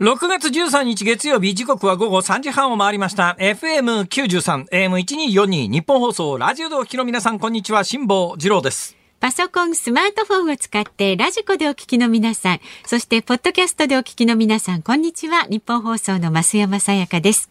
6月13日月曜日時刻は午後3時半を回りました FM93 AM1242 ニッポン放送ラジオでお聞きの皆さんこんにちは辛坊治郎ですパソコン、スマートフォンを使って radiko でお聞きの皆さん、そしてポッドキャストでお聞きの皆さん、こんにちは。ニッポン放送の増山さやかです。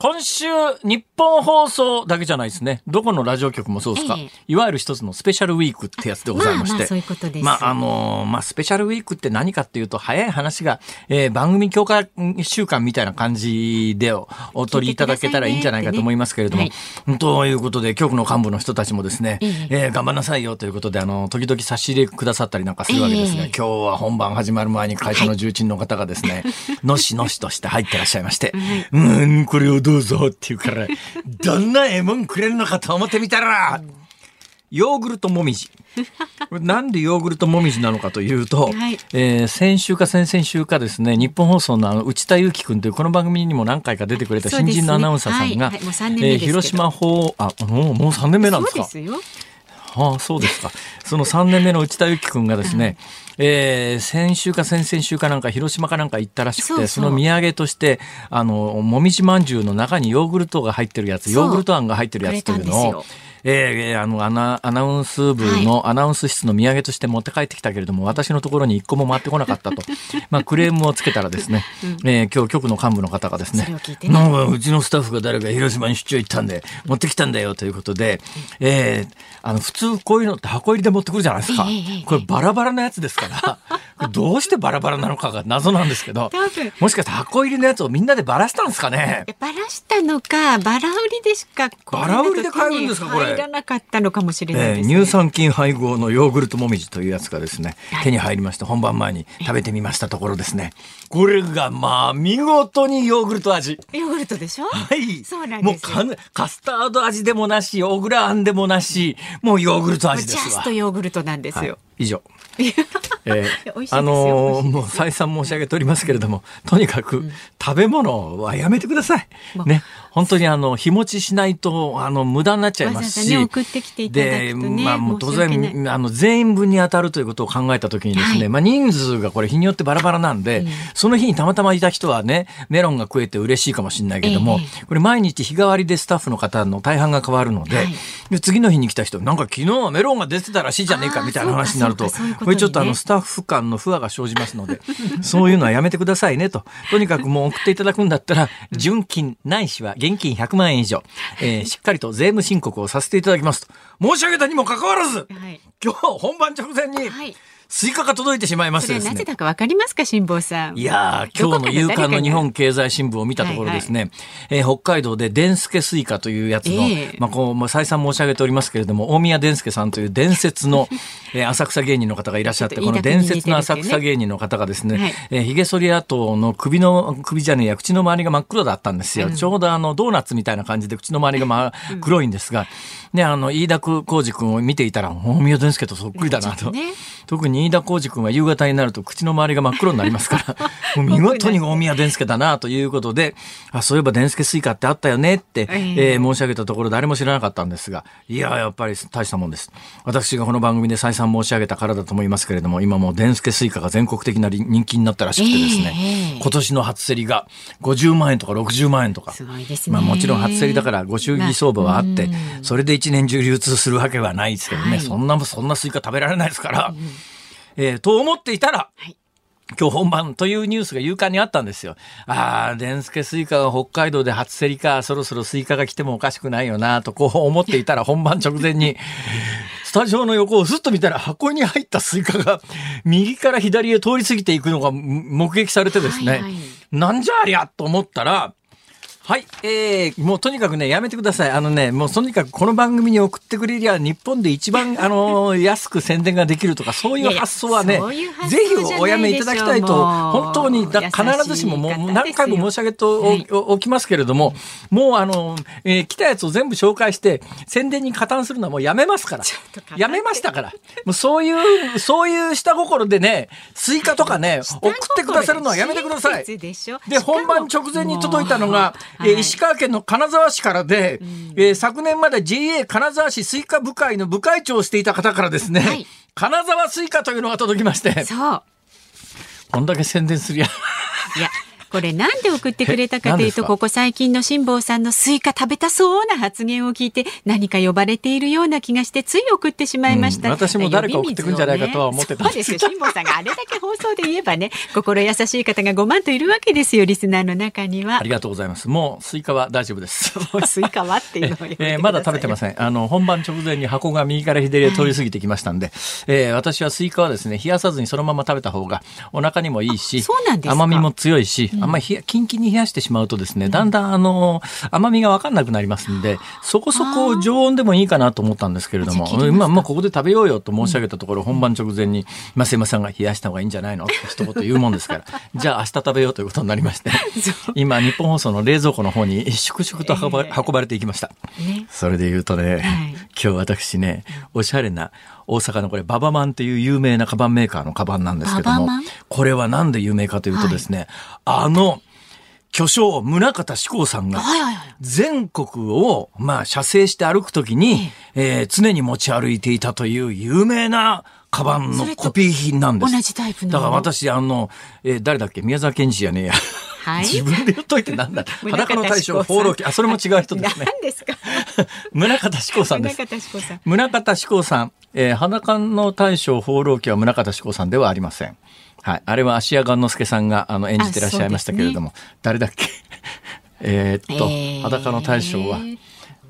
今週、日本放送だけじゃないですね。どこのラジオ局もそうですか。ええ、いわゆる一つのスペシャルウィークってやつでございまして。まあ、まあそういうことです。まあ、あのー、まあ、スペシャルウィークって何かっていうと、早い話が、えー、番組強化週間みたいな感じでお取りいただけたらいいんじゃないかと思いますけれども。ねはい、ということで、局の幹部の人たちもですね、えええー、頑張んなさいよということで、あの、時々差し入れくださったりなんかするわけですが、今日は本番始まる前に会社の重鎮の方がですね、はい、のしのしとして入ってらっしゃいまして、うん、これをどうぞっていうか、からどんなええもんくれるのかと思ってみたら、ヨーグルトもみじ。なんでヨーグルトもみじなのかというと、はい、えー、先週か先々週かですね、日本放送のあの内田祐樹君というこの番組にも何回か出てくれた新人のアナウンサーさんが、え広島放、あ、もう、もう3年目なんですか？そうですよ。ああ、そうですか。その3年目の内田由紀君がですね、えー、先週か先々週かなんか広島かなんか行ったらしくてその土産としてあのもみじまんじゅうの中にヨーグルトが入ってるやつヨーグルトあんが入ってるやつというのを。えー、あのアナアナウンス部のアナウンス室の土産として持って帰ってきたけれども、はい、私のところに一個も回ってこなかったと、まあ、クレームをつけたらですね、うん、えー、今日局の幹部の方がですね、ねなんかうちのスタッフが誰か広島に出張行ったんで、持ってきたんだよということで、えー、あの普通こういうのって箱入りで持ってくるじゃないですか。これバラバラなやつですから。どうしてバラバラなのかが謎なんですけど、もしかして箱入りのやつをみんなでばらしたんですかね？ばらしたのか、バラ売りでしか、バラ売りで買えるんですか、これ？入らなかったのかもしれない、ねえー、乳酸菌配合のヨーグルトもみじというやつがですね、手に入りまして、本番前に食べてみましたところですね。これがまあ、見事にヨーグルト味。ヨーグルトでしょ？はい。そうなんですもうカスタード味でもなし、小倉あんでもなし、もうヨーグルト味ですわ。ジャストヨーグルトなんですよ。はい以上。えー、あのー、もう再三申し上げておりますけれどもとにかく食べ物はやめてください。ね本当にあの日持ちしないとあの無駄になっちゃいますし、ね、でまあもう当然あの全員分に当たるということを考えたときにですね、はい、まあ人数がこれ日によってバラバラなんで、うん、その日にたまたまいた人はねメロンが食えて嬉しいかもしれないけども、えー、これ毎日日替わりでスタッフの方の大半が変わるのではい、で次の日に来た人なんか昨日はメロンが出てたらしいじゃねえかみたいな話になるとこれちょっとあのスタッフ間の不和が生じますのでそういうのはやめてくださいねと。とにかくもう送っていただくんだったら純金ないしは現金100万円以上、えー、しっかりと税務申告をさせていただきますと。申し上げたにもかかわらず、はい、今日本番直前に、はいスイカが届いてしまいましてですね。なぜだかわかりますか、辛坊さん。いや今日の夕刊の日本経済新聞を見たところですね、はいはい、えー、北海道ででんすけスイカというやつの、えー、まあこう、まあ、再三申し上げておりますけれども、大宮デン助さんという伝説の、えー、浅草芸人の方がいらっしゃって、この伝説の浅草芸人の方がですね、はい、えー、髭剃り跡の首の、首じゃねえや、口の周りが真っ黒だったんですよ。うん、ちょうどあの、ドーナツみたいな感じで口の周りが真黒いんですが、ね、あの、飯田浩司君を見ていたら、大宮デン助とそっくりだなと。ね、特に飯田浩司君は夕方になると口の周りが真っ黒になりますから、見事に大宮デン助だなということで、あ、そういえばでんすけスイカってあったよねって、えー、申し上げたところ誰も知らなかったんですが、いや、やっぱり大したもんです。私がこの番組で再三申し上げたからだと思いますけれども、今もうでんすけスイカが全国的な人気になったらしくてですね、えー、今年の初競りが50万円とか60万円とか、すごいですね、まあもちろん初競りだからご祝儀相場はあって、それで一年中流通するわけはないですけどね、はい、そんな、そんなスイカ食べられないですから、うんえー、と思っていたら、はい。今日本番というニュースが夕刊にあったんですよ。ああ、でんすけスイカが北海道で初競りか、そろそろスイカが来てもおかしくないよな、とこう思っていたら 本番直前に、スタジオの横をすっと見たら箱に入ったスイカが右から左へ通り過ぎていくのが目撃されてですね、はいはい、なんじゃありゃと思ったら、はい、えー、もうとにかくね、やめてください。あのね、もうとにかくこの番組に送ってくれりゃ、日本で一番、あの、安く宣伝ができるとか、そういう発想はね、ぜひおやめいただきたいと、本当にだ、必ずしももう何回も申し上げてお,、きますけれども、もうあの、えー、来たやつを全部紹介して、宣伝に加担するのはもうやめますから。やめましたから。もうそういう、そういう下心でね、スイカとかね、送ってくださるのはやめてください。で、本番直前に届いたのが、えー、石川県の金沢市からで、うん、えー、昨年まで JA 金沢市スイカ部会の部会長をしていた方からですね、はい、金沢スイカというのが届きまして。そう。こんだけ宣伝するや。いや。これなんで送ってくれたかというとここ最近の辛坊さんのスイカ食べたそうな発言を聞いて何か呼ばれているような気がしてつい送ってしまいました、うん、私も誰か送ってくんじゃないかとは思ってたんですよ。辛坊さんがあれだけ放送で言えばね心優しい方が5万といるわけですよリスナーの中には。ありがとうございます。もうスイカは大丈夫です。スイカはっていうのをえー、まだ食べてません。あの本番直前に箱が右から左へ通り過ぎてきましたんで、はい、えー、私はスイカはですね冷やさずにそのまま食べた方がお腹にもいいし甘みも強いし、うん、あんまりキンキンに冷やしてしまうとですね、だんだんあの、甘みがわかんなくなりますんで、そこそこ常温でもいいかなと思ったんですけれども、まあ、まあ、ここで食べようよと申し上げたところ、本番直前に、増山さんが冷やした方がいいんじゃないのって一言言うもんですから、じゃあ明日食べようということになりまして、今、日本放送の冷蔵庫の方に粛々と運ば,、運ばれていきました。それで言うとね、今日私ね、おしゃれな、大阪のこれババマンっていう有名なカバンメーカーのカバンなんですけどもこれはなんで有名かというとですね、はい、あの巨匠、宗像志功さんが、全国を、まあ、射精して歩くときに、えー、常に持ち歩いていたという有名な、カバンのコピー品なんです。同じタイプの。だから私、あの、えー、誰だっけ？宮沢賢治じゃねえや。はい、自分で言っといてなんだ。裸の大将、放浪記。あ、それも違う人ですね。何ですか？宗像志功さんです。宗像志功さん。宗像志功さん。えー、裸の大将、放浪記は宗像志功さんではありません。はい。あれは芦屋雁之助さんがあの演じてらっしゃいましたけれども、ね、誰だっけ？えっと、えー、裸の大将は、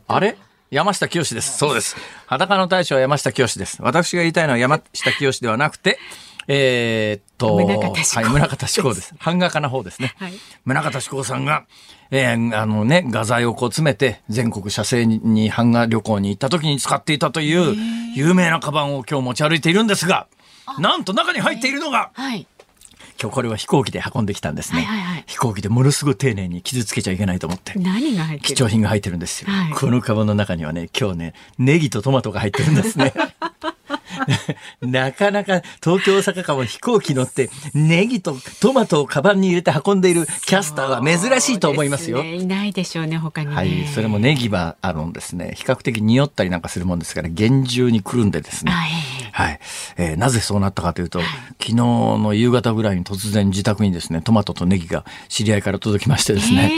あれ？山下清です。そうです。裸の大将は山下清です。私が言いたいのは山下清ではなくて、えー、っと、はい、宗像志功です。版画家の方ですね。はい、宗像志功さんが、えー、あのね、画材をこう詰めて、全国写生に版画旅行に行った時に使っていたという、有名なカバンを今日持ち歩いているんですが、なんと中に入っているのが、はい、今日これは飛行機で運んできたんですね、はいはいはい、飛行機でものすごい丁寧に傷つけちゃいけないと思って。何が入ってる？貴重品が入ってるんですよ、はい、このカバンの中にはね今日ねネギとトマトが入ってるんですね なかなか東京大阪間を飛行機乗ってネギとトマトをカバンに入れて運んでいるキャスターは珍しいと思いますよ。すね、いないでしょうね他に、ね、はい、それもネギはあのですね。比較的匂ったりなんかするもんですから厳重にくるんでですね。はい、はい、えー、なぜそうなったかというと、はい、昨日の夕方ぐらいに突然自宅にですねトマトとネギが知り合いから届きましてですね。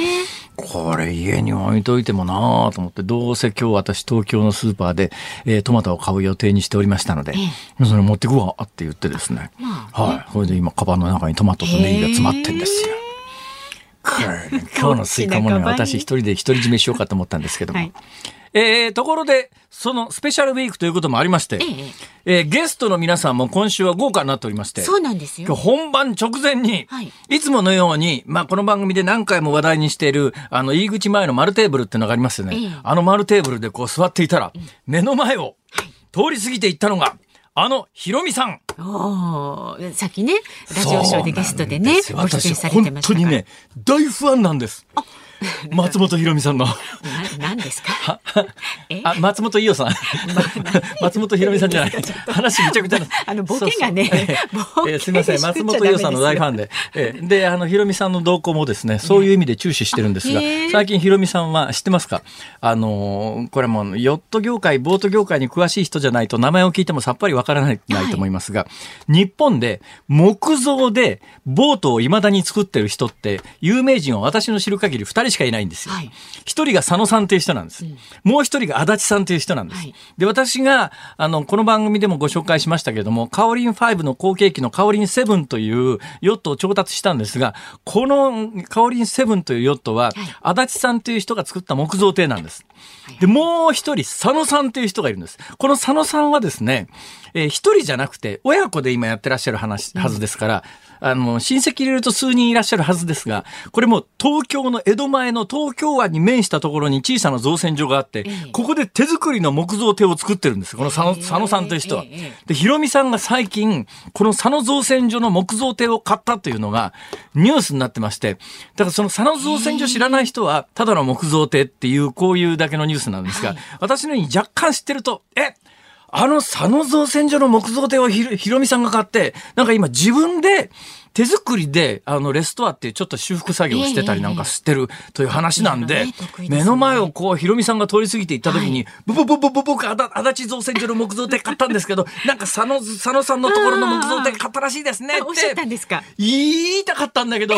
これ家に置いといてもなあと思って、どうせ今日私東京のスーパーで、えー、トマトを買う予定にしておりましたので、えー、それ持ってくわって言ってですね。まあ、はい。それで今、カバンの中にトマトとネギが詰まってんですよ。えー、今日のスイカもね、私一人で独り占めしようかと思ったんですけども。はいえー、ところで、そのスペシャルウィークということもありまして、えええー、ゲストの皆さんも今週は豪華になっておりまして、そうなんですよ。本番直前に、はい、いつものように、まあこの番組で何回も話題にしている、あの入り口前の丸テーブルっていうのがありますよね。え、あの丸テーブルでこう座っていたら、目の前を通り過ぎていったのが、あのひろみさん。おさっきね、ラジオショーでゲストでね、ご出演されてました本当にね、大ファンなんです。あ 松本ひろみさんの。何ですか？あ、松本伊代さん。松本ひろみさんじゃない。話めちゃくちゃ。あのボケがね。えすみません、松本伊代さんの大ファンで。えで、あのひろみさんの動向もですね、そういう意味で注視してるんですが、最近ひろみさんは知ってますか？あのこれもヨット業界、ボート業界に詳しい人じゃないと名前を聞いてもさっぱりわからないと思いますが、日本で木造でボートをいまだに作ってる人って有名人は私の知る限り二人しかいないんですよ。一、人が佐野さんという人なんです。うん、もう一人が足立さんという人なんです。はい、で、私が、あの、この番組でもご紹介しましたけれども、カオリン5の後継機のカオリン7というヨットを調達したんですが、このカオリン7というヨットは、足立さんという人が作った木造艇なんです。で、もう一人、佐野さんという人がいるんです。この佐野さんはですね、えー、一人じゃなくて、親子で今やってらっしゃる話、はずですから、あの、親戚入れると数人いらっしゃるはずですが、これも東京の江戸前の東京湾に面したところに小さな造船所があって、ここで手作りの木造艇を作ってるんです。この佐野佐野さんという人は。で、ヒロミさんが最近、この佐野造船所の木造艇を買ったというのがニュースになってまして、だからその佐野造船所知らない人は、ただの木造艇っていう、こういうだけのニュースなんですが、私のように若干知ってると、えあの佐野造船所の木造艇をひろみさんが買って、なんか今自分で手作りで、あの、レストアってちょっと修復作業してたりなんかしてるという話なんで、目の前をこう、ひろみさんが通り過ぎていった時に、ブブブブブブブ足立造船所の木造艇買ったんですけど、なんか佐野、佐野さんのところの木造艇買ったらしいですねって。おっしゃったんですか言いたかったんだけど、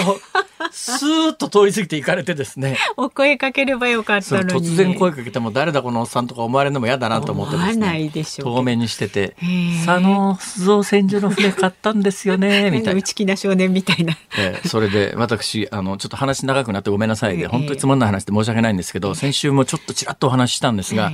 スーッと通り過ぎて行かれてですね。お声かければよかったのに。突然声かけても誰だこのおっさんとか思われるのも嫌だなと思ってですね。透明にしてて、佐野造船所の船買ったんですよね、みたいな。内気な少年みたいな。えー、それで私あのちょっと話長くなってごめんなさいで、本当につまんない話で申し訳ないんですけど、先週もちょっとちらっとお話ししたんですが、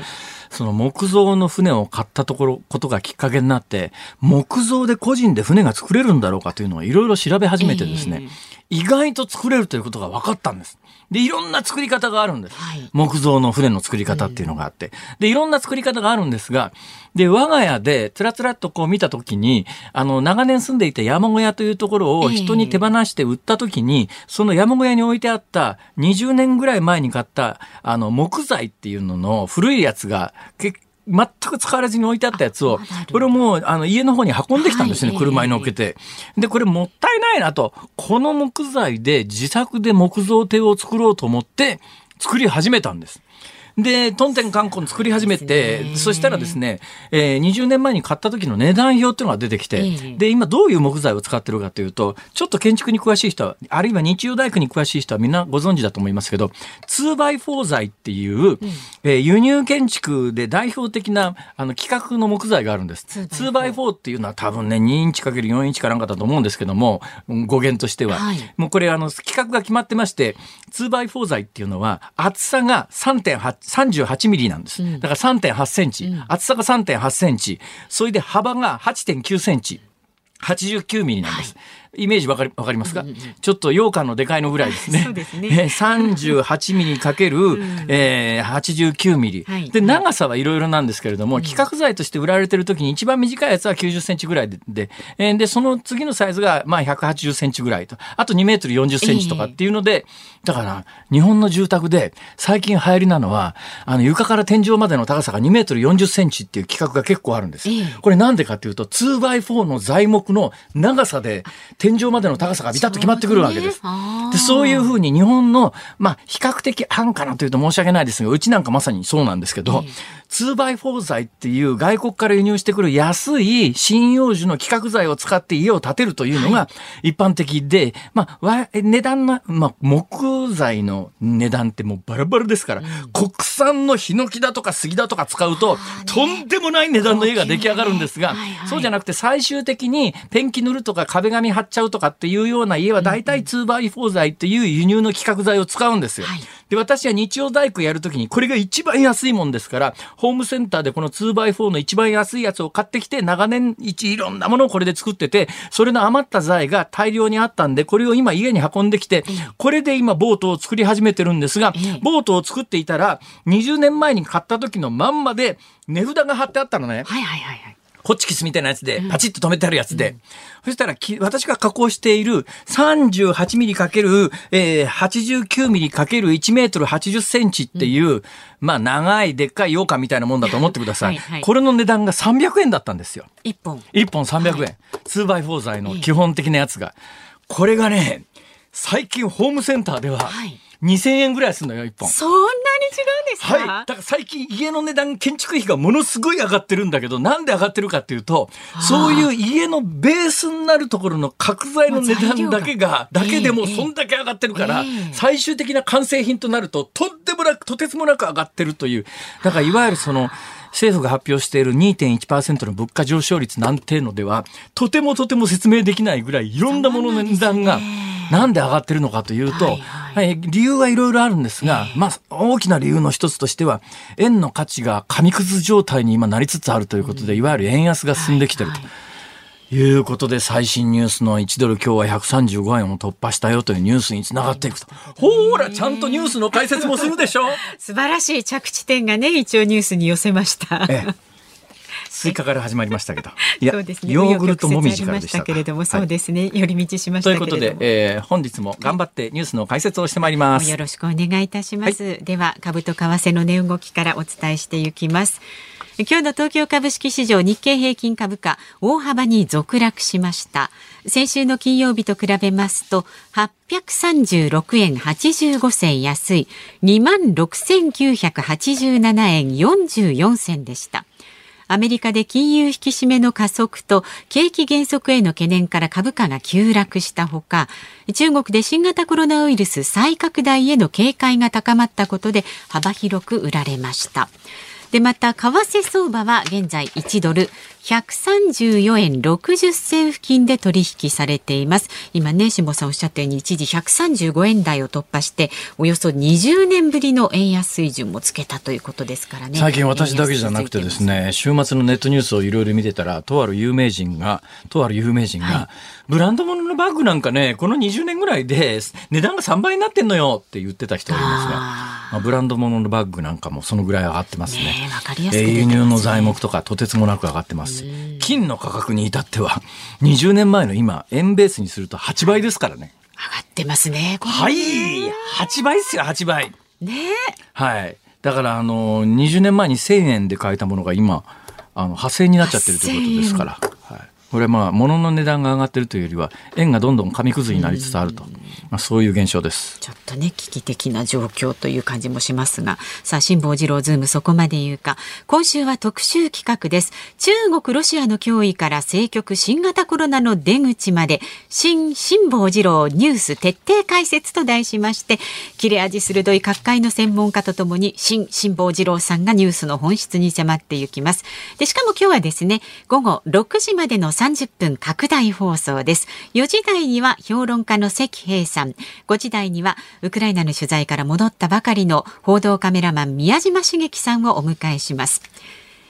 その木造の船を買ったところことがきっかけになって木造で個人で船が作れるんだろうかというのをいろいろ調べ始めてですね、意外と作れるということが分かったんです。で、いろんな作り方があるんです。はい、木造の船の作り方っていうのがあって。で、いろんな作り方があるんですが、で、我が家でつらつらっとこう見たときに、あの、長年住んでいた山小屋というところを人に手放して売ったときに、その山小屋に置いてあった20年ぐらい前に買った、あの、木材っていうのの古いやつが結全く使われずに置いてあったやつを、これをもうあの家の方に運んできたんですね、はい、車に乗っけて。で、これもったいないなと、この木材で自作で木造艇を作ろうと思って作り始めたんです。で、トンテンカンコン作り始めて、そしたらですね、えー、20年前に買った時の値段表っていうのが出てきて、で、今どういう木材を使ってるかというと、ちょっと建築に詳しい人は、あるいは日曜大工に詳しい人はみんなご存知だと思いますけど、2x4 材っていう、うん、えー、輸入建築で代表的なあの規格の木材があるんです。2x4 っていうのは多分ね、2インチ ×4 インチかなんかだと思うんですけども、語源としては。はい、もうこれあの、規格が決まってまして、2x4 材っていうのは厚さが3.8 38ミリなんです。だから3.8センチ、うん、厚さが3.8センチ、それで幅が8.9センチ。89ミリなんです。はいイメージわかりわかりますか、うんうん、ちょっと羊羹のでかいのぐらいですね。そうですね。38ミリかける、うん、えー、89ミリ。はい、で、長さはいろいろなんですけれども、規格材として売られてる時に一番短いやつは90センチぐらいで、で、えー、で、その次のサイズが、まあ180センチぐらいと。あと2メートル40センチとかっていうので、えー、だから、日本の住宅で最近流行りなのは、あの、床から天井までの高さが2メートル40センチっていう規格が結構あるんです。えー、これなんでかっていうと、2x4 の材木の長さで、天井までの高さがビタッと決まってくるわけです。そうでそういうふうに日本の、まあ、比較的安価なというと申し訳ないですが、うちなんかまさにそうなんですけど、2x4 材っていう外国から輸入してくる安い針葉樹の規格材を使って家を建てるというのが一般的で、まあ、値段の、まあ、木材の値段ってもうバラバラですから、うん、国産のヒノキだとか杉だとか使うと、とんでもない値段の家が出来上がるんですが、はいはい、そうじゃなくて最終的にペンキ塗るとか壁紙貼っちゃうとかっていうような家は大体 2x4 材っていう輸入の規格材を使うんですよ。はいで、私は日曜大工やるときに、これが一番安いもんですから、ホームセンターでこの 2x4 の一番安いやつを買ってきて、長年一いろんなものをこれで作ってて、それの余った材が大量にあったんで、これを今家に運んできて、これで今ボートを作り始めてるんですが、ボートを作っていたら、20年前に買った時のまんまで、値札が貼ってあったのね。はいはいはいはい。ホッチキスみたいなやつで、パチッと止めてあるやつで。うん、そしたら私が加工している38ミリかける、えー、89ミリかける1メートル80センチっていう、うん、まあ長いでっかい羊羹みたいなもんだと思ってください。はいはい、これの値段が300円だったんですよ。1本。1本300円。はい、2x4 材の基本的なやつが。これがね、最近ホームセンターでは、はい2000円ぐらいするのよ、1本。そんなに違うんですか？はい。だから最近家の値段、建築費がものすごい上がってるんだけど、なんで上がってるかっていうと、そういう家のベースになるところの角材の値段だけが、だけでもそんだけ上がってるから、最終的な完成品となると、とんでもなく、とてつもなく上がってるという。だからいわゆるその、政府が発表している2.1%の物価上昇率なんていうのでは、とてもとても説明できないぐらいいろんなものの値段が、なんで上がってるのかというと、はいはい、理由はいろいろあるんですが、えー、まあ、大きな理由の一つとしては、円の価値が紙くず状態に今なりつつあるということで、いわゆる円安が進んできてると。はいはい。いうことで最新ニュースの1ドル今日は135円を突破したよというニュースにつながっていくと。ほら、ちゃんとニュースの解説もするでしょ。素晴らしい着地点がね、一応ニュースに寄せました。ええスイカから始まりましたけど。いや、そうですね、ヨーグルトもみじからでしたけれども、そうですね、寄り道しましたということで、えー、本日も頑張ってニュースの解説をしてまいります。よろしくお願いいたします。はい、では、株と為替の値動きからお伝えしていきます。今日の東京株式市場日経平均株価大幅に続落しました。先週の金曜日と比べますと836円85銭安い。2万6987円44銭でしたアメリカで金融引き締めの加速と景気減速への懸念から株価が急落したほか中国で新型コロナウイルス再拡大への警戒が高まったことで幅広く売られました。でまた為替相場は現在1ドル134円60銭付近で取引されています。今ね辛坊さんおっしゃったように一時135円台を突破しておよそ20年ぶりの円安水準もつけたということですからね。最近私だけじゃなくてですね週末のネットニュースをいろいろ見てたらとある有名人がとある有名人が、はい、ブランド物のバッグなんかねこの20年ぐらいで値段が3倍になってんのよって言ってた人がいるんですがまあ、ブランド物のバッグなんかもそのぐらい上がってますね。ねかりやすく、ね、輸入の材木とかとてつもなく上がってます。金の価格に至っては、20年前の今、円ベースにすると8倍ですからね。上がってますね。はい。8倍ですよ、8倍。ねはい。だから、あの、20年前に1000円で買えたものが今、あの、8000円になっちゃってるということですから。はい。これはまあ、物の値段が上がってるというよりは、円がどんどん紙くずになりつつあると。まあ、そういう現象です。ちょっとね、危機的な状況という感じもしますが、さあ、辛坊治郎ズームそこまで言うか。今週は特集企画です。中国、ロシアの脅威から政局、新型コロナの出口まで、新辛坊治郎ニュース徹底解説と題しまして、切れ味鋭い各界の専門家とともに、新辛坊治郎さんがニュースの本質に迫っていきます。で、しかも今日はですね、午後6時までの30分拡大放送です。4時台には評論家の石平さん5時台にはウクライナの取材から戻ったばかりの報道カメラマン宮嶋茂樹さんをお迎えします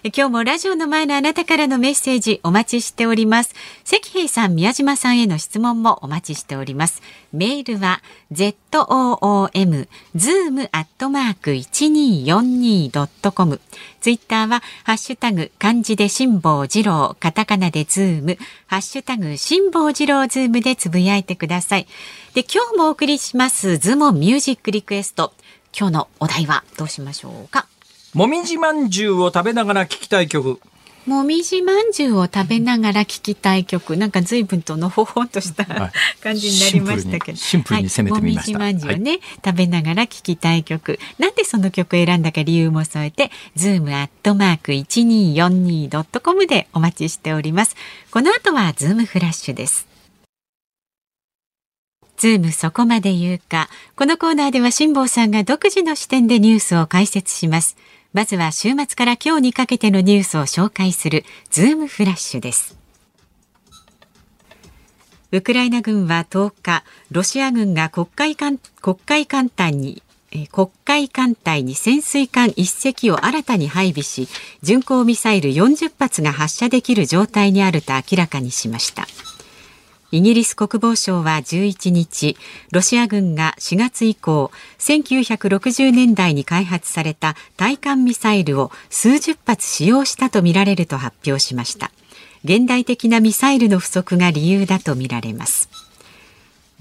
今日もラジオの前のあなたからのメッセージお待ちしております。石平さん、宮嶋さんへの質問もお待ちしております。メールは zoom zoom アットマーク 1242.com ツイッターはハッシュタグ漢字で辛坊治郎カタカナでズームハッシュタグ辛坊治郎ズームでつぶやいてください。で、今日もお送りしますズームオンミュージックリクエスト。今日のお題はどうしましょうか？もみじまんじゅうを食べながら聞きたい曲。もみじまんじゅうを食べながら聞きたい曲、なんか随分とのほほんとした、はい、感じになりましたけど。シンプルに攻めてみました。はい、もみじまんじゅうをね、はい、食べながら聞きたい曲。なんでその曲を選んだか理由も添えて、ズームアットマーク 1242.com でお待ちしております。この後はズームフラッシュです。ズームそこまで言うか。このコーナーでは辛坊さんが独自の視点でニュースを解説します。まずは週末から今日にかけてのニュースを紹介するズームフラッシュです。ウクライナ軍は10日、ロシア軍が黒海艦黒海艦隊に黒海艦隊に潜水艦1隻を新たに配備し巡航ミサイル40発が発射できる状態にあると明らかにしましたイギリス国防省は11日、ロシア軍が4月以降、1960年代に開発された対艦ミサイルを数十発使用したとみられると発表しました。現代的なミサイルの不足が理由だとみられます。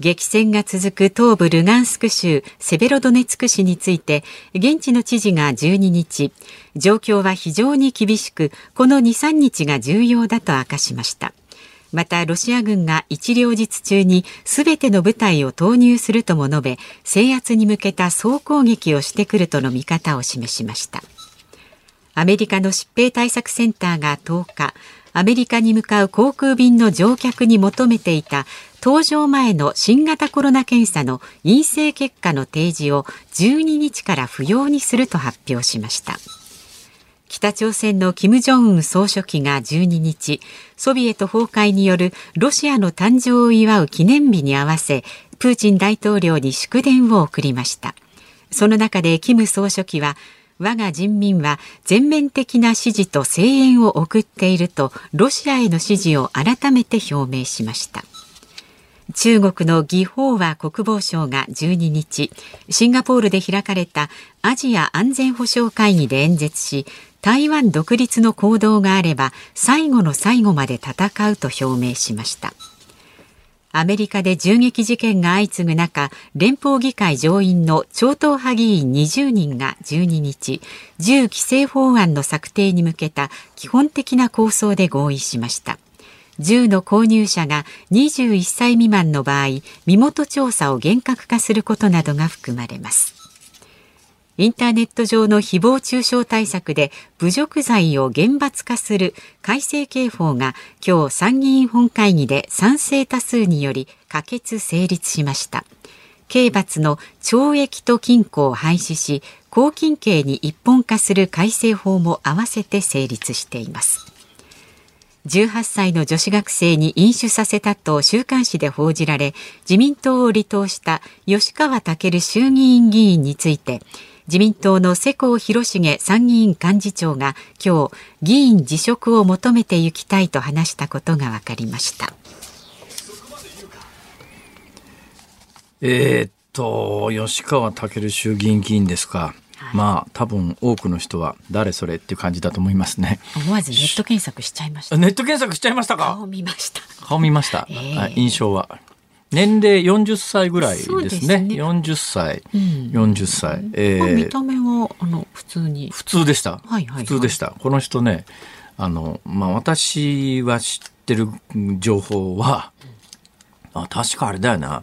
激戦が続く東部ルガンスク州セベロドネツク市について現地の知事が12日状況は非常に厳しくこの23日が重要だと明かしましたまたロシア軍が一両日中にすべての部隊を投入するとも述べ制圧に向けた総攻撃をしてくるとの見方を示しました。アメリカの疾病対策センターが10日アメリカに向かう航空便の乗客に求めていた搭乗前の新型コロナ検査の陰性結果の提示を12日から不要にすると発表しました。北朝鮮の金正恩総書記が12日ソビエト崩壊によるロシアの誕生を祝う記念日に合わせプーチン大統領に祝電を送りました。その中で金総書記は我が人民は全面的な支持と声援を送っているとロシアへの支持を改めて表明しました。中国の義法和国防相が12日シンガポールで開かれたアジア安全保障会議で演説し台湾独立の行動があれば最後の最後まで戦うと表明しました。アメリカで銃撃事件が相次ぐ中連邦議会上院の超党派議員20人が12日銃規制法案の策定に向けた基本的な構想で合意しました。銃の購入者が21歳未満の場合身元調査を厳格化することなどが含まれます。インターネット上の誹謗中傷対策で侮辱罪を厳罰化する改正刑法が今日参議院本会議で賛成多数により可決成立しました。刑罰の懲役と禁錮を廃止し、公金刑に一本化する改正法も合わせて成立しています。18歳の女子学生に飲酒させたと週刊誌で報じられ自民党を離党した吉川赳衆議院議員について自民党の世耕弘成参議院幹事長が今日議員辞職を求めていきたいと話したことが分かりました。えー、っと吉川赳衆議院議員ですか。まあ多分多くの人は誰それっていう感じだと思いますね。思わずネット検索しちゃいました。ネット検索しちゃいましたか？顔見ました。顔見ました、えー、印象は年齢40歳ぐらいですね。ですね40歳、うん、40歳。えー、見た目はあの普通に。普通でした。はいはい、はい、普通でした。この人ね、あの、まあ、私は知ってる情報は、あ確かあれだよな。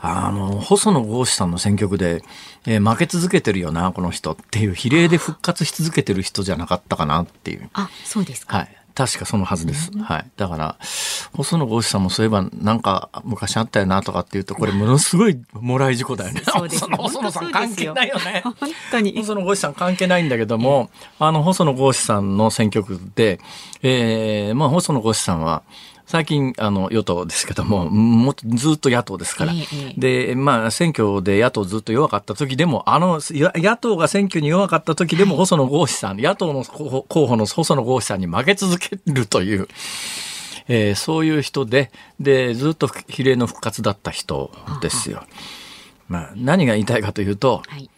あの、細野豪志さんの選曲で、えー、負け続けてるよな、この人っていう、比例で復活し続けてる人じゃなかったかなっていう。あ、そうですか。はい。確かそのはずです。はい。だから、細野豪志さんもそういえば、なんか昔あったよなとかっていうと、これものすごいもらい事故だよね。そうです 細野さん関係ないよね。本当に。細野豪志さん関係ないんだけども、あの、細野豪志さんの選挙区で、えー、まあ、細野豪志さんは、最近、あの、与党ですけども、もずっと野党ですから。で、まあ、選挙で野党ずっと弱かった時でも、あの、野党が選挙に弱かった時でも、細野豪志さん、野党の候補の細野豪志さんに負け続けるという、えー、そういう人で、で、ずっと比例の復活だった人ですよ。まあ、何が言いたいかというと、はい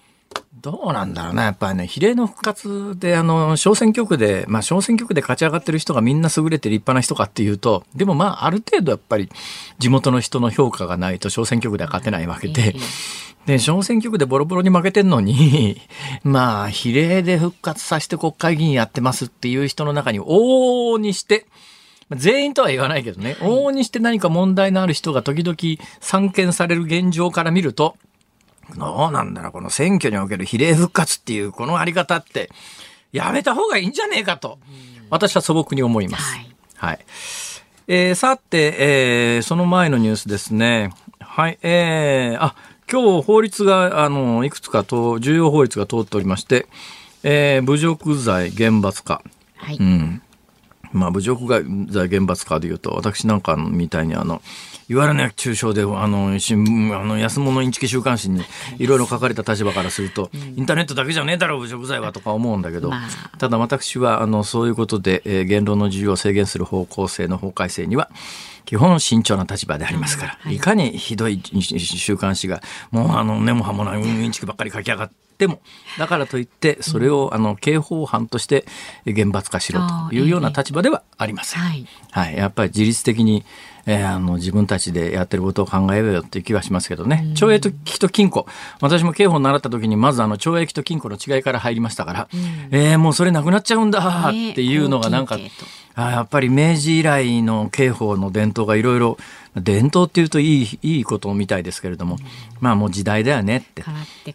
どうなんだろうな、やっぱりね、比例の復活で、あの、小選挙区で、まあ、小選挙区で勝ち上がってる人がみんな優れて立派な人かっていうと、でもまあ、ある程度やっぱり、地元の人の評価がないと小選挙区では勝てないわけで、で、小選挙区でボロボロに負けてんのに、まあ、比例で復活させて国会議員やってますっていう人の中に、往々にして、全員とは言わないけどね、往々にして何か問題のある人が時々散見される現状から見ると、どうなんだろう、この選挙における比例復活っていうこのあり方って、やめた方がいいんじゃねえかと、私は素朴に思います。はい。はい、えー、さて、えー、その前のニュースですね。はい、えー、あ、今日法律が、あの、いくつかと、重要法律が通っておりまして、えー、侮辱罪厳罰化。はい。うん。まあ、侮辱罪厳罰化でいうと、私なんかみたいにあの、いわゆるね、中傷で、あの、新聞、あの、安物インチキ週刊誌にい。ろいろ書かれた立場からすると、インターネットだけじゃねえだろう、侮辱罪はとか思うんだけど、ただ私は、あの、そういうことで、えー、言論の自由を制限する方向性の法改正には、基本慎重な立場でありますから、い、かにひどい週刊誌が、もうあの、根も葉もないインチキばっかり書き上がって、でも、だからといって、それを、あの、刑法犯として厳罰化しろというような立場ではありません。はい、はい。やっぱり自律的に、えー、あの自分たちでやってることを考えようよっていう気はしますけどね、懲役と禁錮私も刑法を習った時にまずあの懲役と禁錮の違いから入りましたから、うん、えー、もうそれなくなっちゃうんだっていうのがなんか、あやっぱり明治以来の刑法の伝統がいろいろ伝統っていうといいいいことみたいですけれども、うん、まあもう時代だよねって。って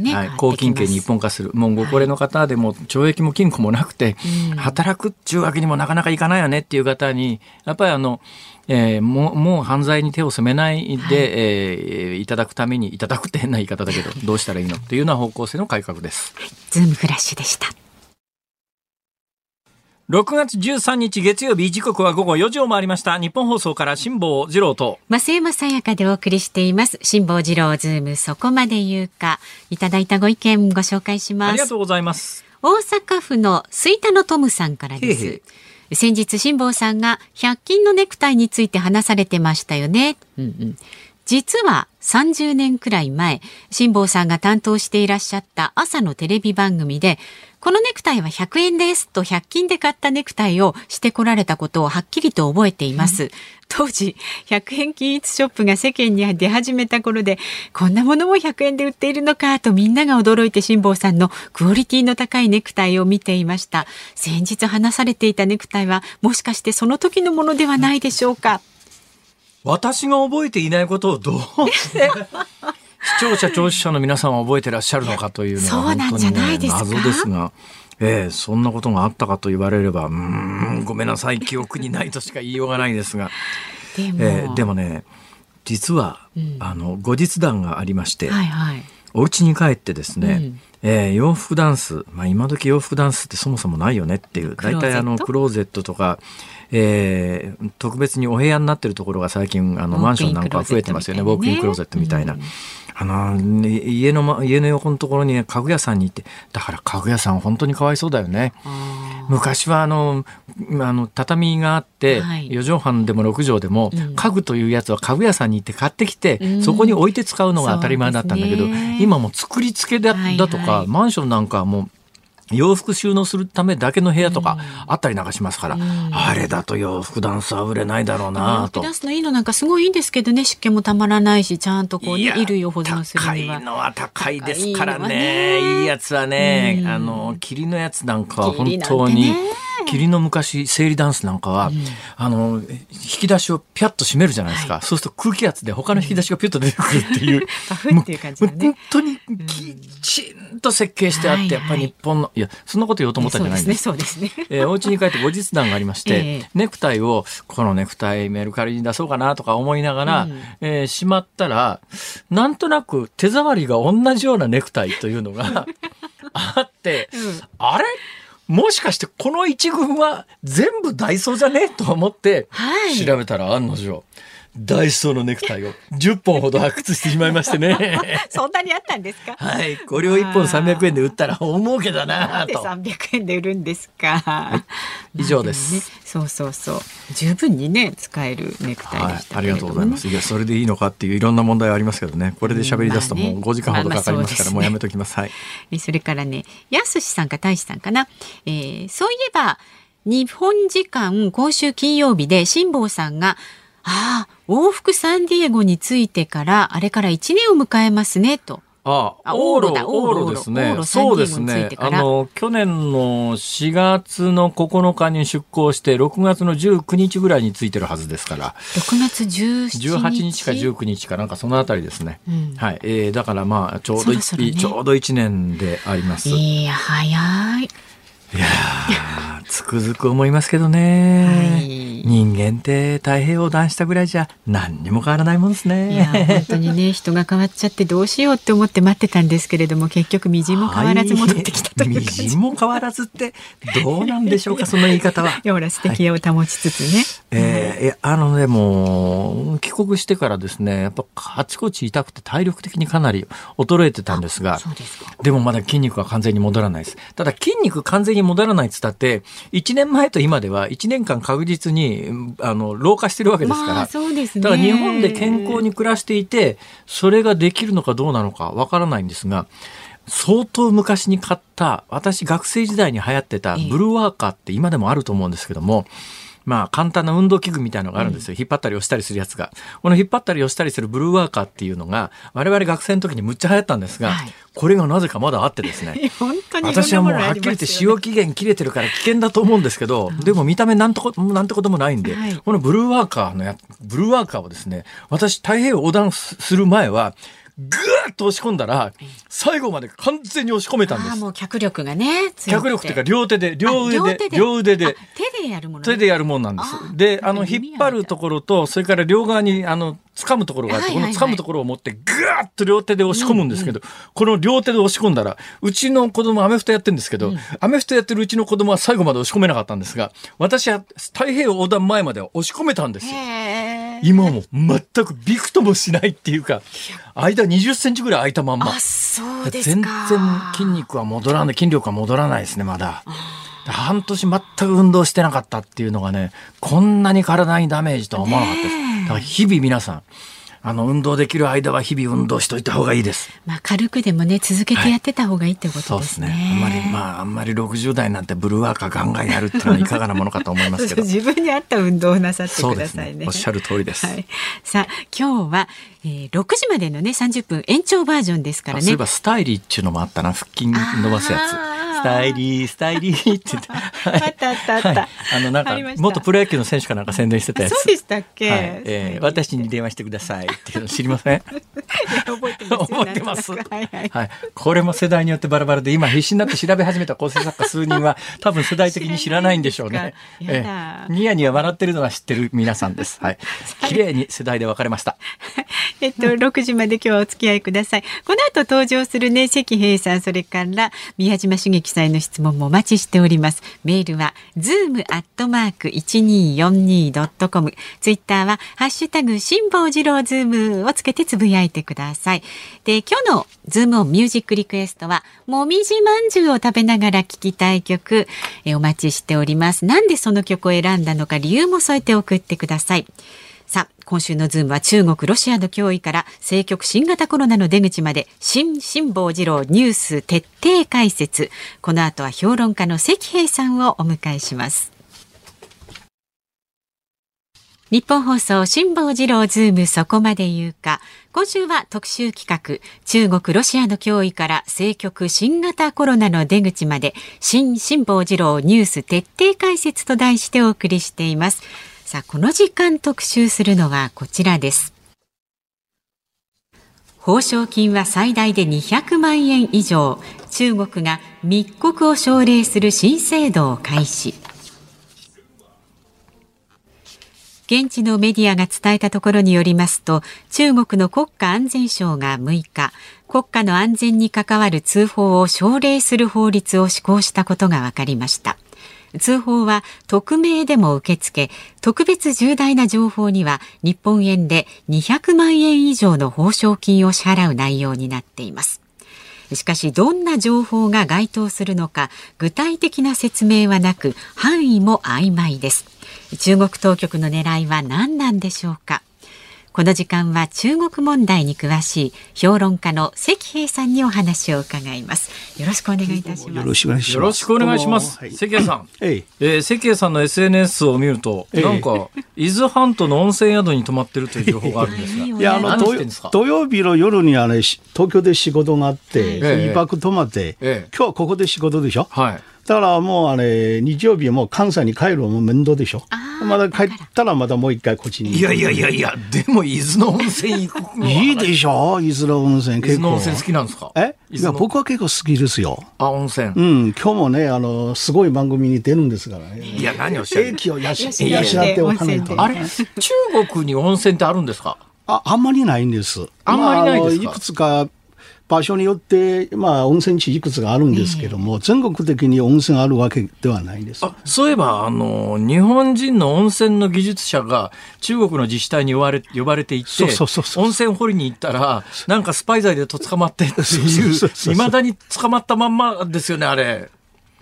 ね、はい、はい、公金刑に一本化する。もうご高齢の方でも懲役も禁錮もなくて、はい、働くっちゅうわけにもなかなかいかないよねっていう方に、やっぱりあの、えー、もうもう犯罪に手を染めないで、はい、えー、いただくためにいただくって変な言い方だけど どうしたらいいの？っていうような方向性の改革です。ズームフラッシュでした。6月13日月曜日時刻は午後4時を回りました。日本放送から辛坊治郎と。増山さやかでお送りしています。辛坊治郎ズームそこまで言うか。いただいたご意見ご紹介します。ありがとうございます。大阪府の吹田のトムさんからです。へへ先日辛坊さんが100均のネクタイについて話されてましたよね、うんうん、実は30年くらい前辛坊さんが担当していらっしゃった朝のテレビ番組でこのネクタイは100円ですと100均で買ったネクタイをしてこられたことをはっきりと覚えています。当時、100円均一ショップが世間に出始めた頃で、こんなものも100円で売っているのかとみんなが驚いて辛坊さんのクオリティの高いネクタイを見ていました。先日話されていたネクタイはもしかしてその時のものではないでしょうか。私が覚えていないことをどうして 視聴者聴取者の皆さんは覚えてらっしゃるのかというのはそう本当になんじゃないねですか？謎ですが。ええそんなことがあったかと言われれば、うーん、ごめんなさい、記憶にないとしか言いようがないですが、でも、ええでもね、実は、うん。あの、後日談がありまして、はいはい。お家に帰ってですね、うん。えー洋服ダンス、まあ、今時洋服ダンスってそもそもないよねっていう大体あのクローゼットとか、えー特別にお部屋になってるところが最近あのマンションなんかは増えてますよね。ウォークインクローゼットみたいな。うん。あのね家のま家の横のところにね家具屋さんに行って。だから家具屋さん本当にかわいそうだよね。あ昔はあのあの畳があって、はい。4畳半でも6畳でも、うん。家具というやつは家具屋さんに行って買ってきて、うん。そこに置いて使うのが当たり前だったんだけど、ね。今もう作り付けだ,、はいはい。だとかマンションなんかはもう洋服収納するためだけの部屋とかあったりなんかしますから、うん。あれだと洋服ダンスは売れないだろうなと。出。すのいいのなんかすごいいいんですけどね湿気もたまらないしちゃんとこうね衣類を保存する高には。いのは高いですから高いのはね。ねいいやつはね、うん。あの霧のやつなんかは本当にね霧の昔生理ダンスなんかは、あの引き出しをピャッと閉めるじゃないですか、そうすると空気圧で他の引き出しがピュッと出てくるっていう、パフっていう感じだね。本当にきちんと設計してあって、はいはいやっぱり日本のいやそんなこと言おうと思ったんじゃないんです。そうですねそうですね。えーお家に帰って後日談がありまして、ええ。ネクタイをこのネクタイメルカリに出そうかなとか思いながら、うん。えーしまったらなんとなく手触りが同じようなネクタイというのが あって、うん。あれ？もしかしてこの一群は全部ダイソーじゃね？と思ってはい調べたら案の定。ダイソーのネクタイを10本ほど発掘してしまいましてね。そんなにあったんですか？はい。これを1本300円で売ったら大儲けだななんでと。三百円で売るんですか？以上ですねそうそうそう。十分にね使えるネクタイはいでし、たありがけれどもね。とうございます。いや、それでいいのかっていういろんな問題はありますけどね。これで喋り出すともう5時間ほどかかりますから、もうやめときます。はい。えそれからね、やすしさんか大志さんかな。えーそういえば、日本時間今週金曜日で辛坊さんが、ああ、往復サンディエゴに着いてから、あれから1年を迎えますね、と。ああオーロだオーロですねそうですねあの、去年の4月の9日に出港して、6月の19日ぐらいについてるはずですから、6月17日？18日か19日かなんかそのあたりですね。うんはい。えー、だからまあ、ちょうどそろそろねちょうど1年であります。いや、早い。いやー、つくづく思いますけどね。はい人間って太平洋横断したぐらいじゃ何にも変わらないもんですいや、本ね。当にね、人が変わっちゃってどうしようって思って待ってたんですけれども、結局みじんも変わらず戻ってきたという感じ。みじんも変わらずってどうなんでしょうか、その言い方は。ほら素敵を保ちつつね。えーいやあのね、もう、帰国してからですね、やっぱあちこち痛くて体力的にかなり衰えてたんですが、そうですか。でもまだ筋肉は完全に戻らないです。ただ筋肉完全に戻らないって言ったって、1年前と今では1年間確実に、うんあの、老化してるわけですから。まあそうですね。だから日本で健康に暮らしていて、それができるのかどうなのかわからないんですが、相当昔に買った、私学生時代に流行ってたええブルーワーカーって今でもあると思うんですけども、まあ簡単な運動器具みたいなのがあるんですよ。引っ張ったり押したりするやつが。この引っ張ったり押したりするブルーワーカーっていうのが、我々学生の時にむっちゃ流行ったんですが、はいこれがなぜかまだあってですね。私はもうはっきり言って使用期限切れてるから危険だと思うんですけど、でも見た目なんとこなんてこともないんで、はいこのブルーワーカーのやブルーワーカーをですね私太平洋横断する前はぐーっと押し込んだら、最後まで完全に押し込めたんです。もう脚力がね、脚力っていうか両手で、両腕で、両腕で。手でやるもの、手でやるもんなんです。で、あの、引っ張るところと、それから両側に、あの、掴むところがあって、この掴むところを持って、ぐーっと両手で押し込むんですけど、この両手で押し込んだら、うちの子供アメフトやってるんですけど、アメフトやってるうちの子供は最後まで押し込めなかったんですが、私は太平洋横断前までは押し込めたんですよ。今も全くびくともしないっていうか、間20センチぐらい空いたまんま。全然筋肉は戻らない、筋力は戻らないですね、まだ。半年全く運動してなかったっていうのがね、こんなに体にダメージとは思わなかったです。だから日々皆さん、あの運動できる間は日々運動しといた方がいいです。まあ軽くでもね続けてやってた方がいいってことですね。はい、すねあんまりまああんまり60代なんてブルーワーカーガンガンやるっていうのはいかがなものかと思いますけど。自分に合った運動をなさってくださいね。ねおっしゃる通りです。はい、さあ今日は、えー、6時までのね30分延長バージョンですからね。そういえばスタイリーっていうのもあったな腹筋伸ばすやつ。スタイリー、スタイリーって言って。あったあったあった。あの、なんか、元プロ野球の選手かなんか宣伝してたやつ。そうでしたっけ、はい、えー、私に電話してくださいっていうの知りません？覚えてます。覚えてます。はい、はい、はい。これも世代によってバラバラで、今必死になって調べ始めた構成作家数人は、多分世代的に知らないんでしょうね。えー、ニヤニヤ笑ってるのは知ってる皆さんです。はい。綺麗に世代で分かれました。えっと、6時まで今日はお付き合いください。この後登場するね、石平さん、それから宮嶋茂樹さんへの質問もお待ちしております。メールは、zoom アットマーク 1242.com。ツイッターは、ハッシュタグ、辛坊治郎ズームをつけてつぶやいてください。で、今日のズームオンミュージックリクエストは、もみじまんじゅうを食べながら聴きたい曲、えお待ちしております。なんでその曲を選んだのか理由も添えて送ってください。今週のズームは中国、ロシアの脅威から政局新型コロナの出口まで新辛坊治郎ニュース徹底解説。この後は評論家の石平さんをお迎えします。ニッポン放送辛坊治郎ズームそこまで言うか。今週は特集企画、中国ロシアの脅威から政局新型コロナの出口まで、新辛坊治郎ニュース徹底解説と題してお送りしています。さあ、この時間特集するのはこちらです。報奨金は最大で200万円以上。中国が密告を奨励する新制度を開始。現地のメディアが伝えたところによりますと中国の国家安全省が6日国家の安全に関わる通報を奨励する法律を施行したことが分かりました通報は匿名でも受け付け特別重大な情報には日本円で200万円以上の報奨金を支払う内容になっています。しかしどんな情報が該当するのか具体的な説明はなく範囲も曖昧です。中国当局の狙いは何なんでしょうか。この時間は中国問題に詳しい評論家の関平さんにお話を伺います。よろしくお願いいたします。よろしくお願いします。よろしくお願いします。関平さん。ええー、関平さんの SNS を見ると、なんか、伊豆半島の温泉宿に泊まってるという情報があるんですが。いや、あの、土曜日の夜にあれ、東京で仕事があって、一泊泊まって、今日はここで仕事でしょ？はい。だからもうあれ、日曜日はもう関西に帰るのも面倒でしょ。まだ帰ったらまたもう一回こっちに。いやいやいやいや、でも伊豆の温泉行くいいでしょ？伊豆の温泉結構。伊豆の温泉好きなんですか？え？いや、僕は結構好きですよ。あ、温泉。うん、今日もね、あの、すごい番組に出るんですからね。いや、何をしゃる？英気を養っておかないと。あれ？中国に温泉ってあるんですか？あ、あんまりないんです。あんまりないですか、いくつか場所によって、まあ、温泉地いくつかあるんですけども、えー、全国的に温泉あるわけではないです。そういえば、あの、日本人の温泉の技術者が中国の自治体に呼ばれ呼ばれていって、温泉掘りに行ったら、なんかスパイ罪でと捕まってっていう、いまだに捕まったまんまですよね、あれ。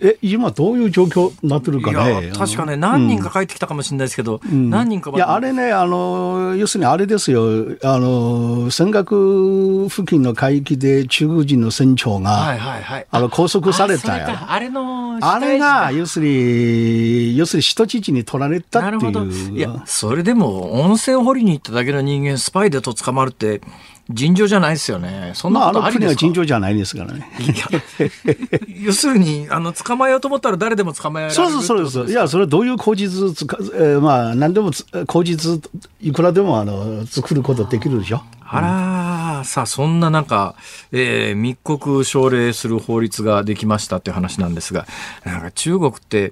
え、今どういう状況になってるかね。確かね、何人か帰ってきたかもしれないですけど、うん、何人かいや、あれね、あの、要するにあれですよ、あの、尖閣付近の海域で中国人の船長が、はいはいはい、あの、拘束されたよ。あれの、あれが、要するに、要するに人質に取られたっていう。いや、それでも、温泉掘りに行っただけの人間、スパイでと捕まるって、尋常じゃないですよね。そんなことありですか、まあ、あの国は尋常じゃないですからね。要するに、あの、捕まえようと思ったら誰でも捕まえられるそうそうそうです。いや、それどういう口実つか、えー、まあ、何でも口実、いくらでも、あの、作ることできるでしょ。あら、さ、そんな中、えー、密告奨励する法律ができましたっていう話なんですが、なんか中国って、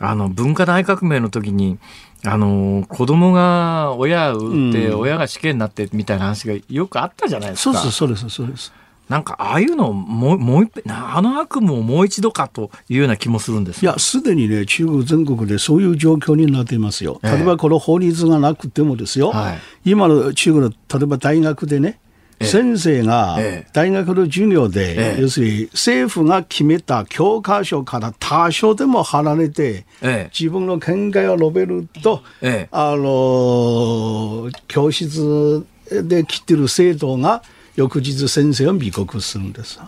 あの、文化大革命の時に、あの子供が親を撃って、親が死刑になってみたいな話がよくあったじゃないですか。そうそうそうですそうです。なんかああいうのをもうもう一あの悪夢をもう一度かというような気もするんですいやすでにね中国全国でそういう状況になっていますよ。例えばこの法律がなくてもですよ、はい、今の中国の例えば大学でね先生が大学の授業で、要するに政府が決めた教科書から多少でも離れて、自分の見解を述べると、あの教室で来てる生徒が翌日先生を密告するんです。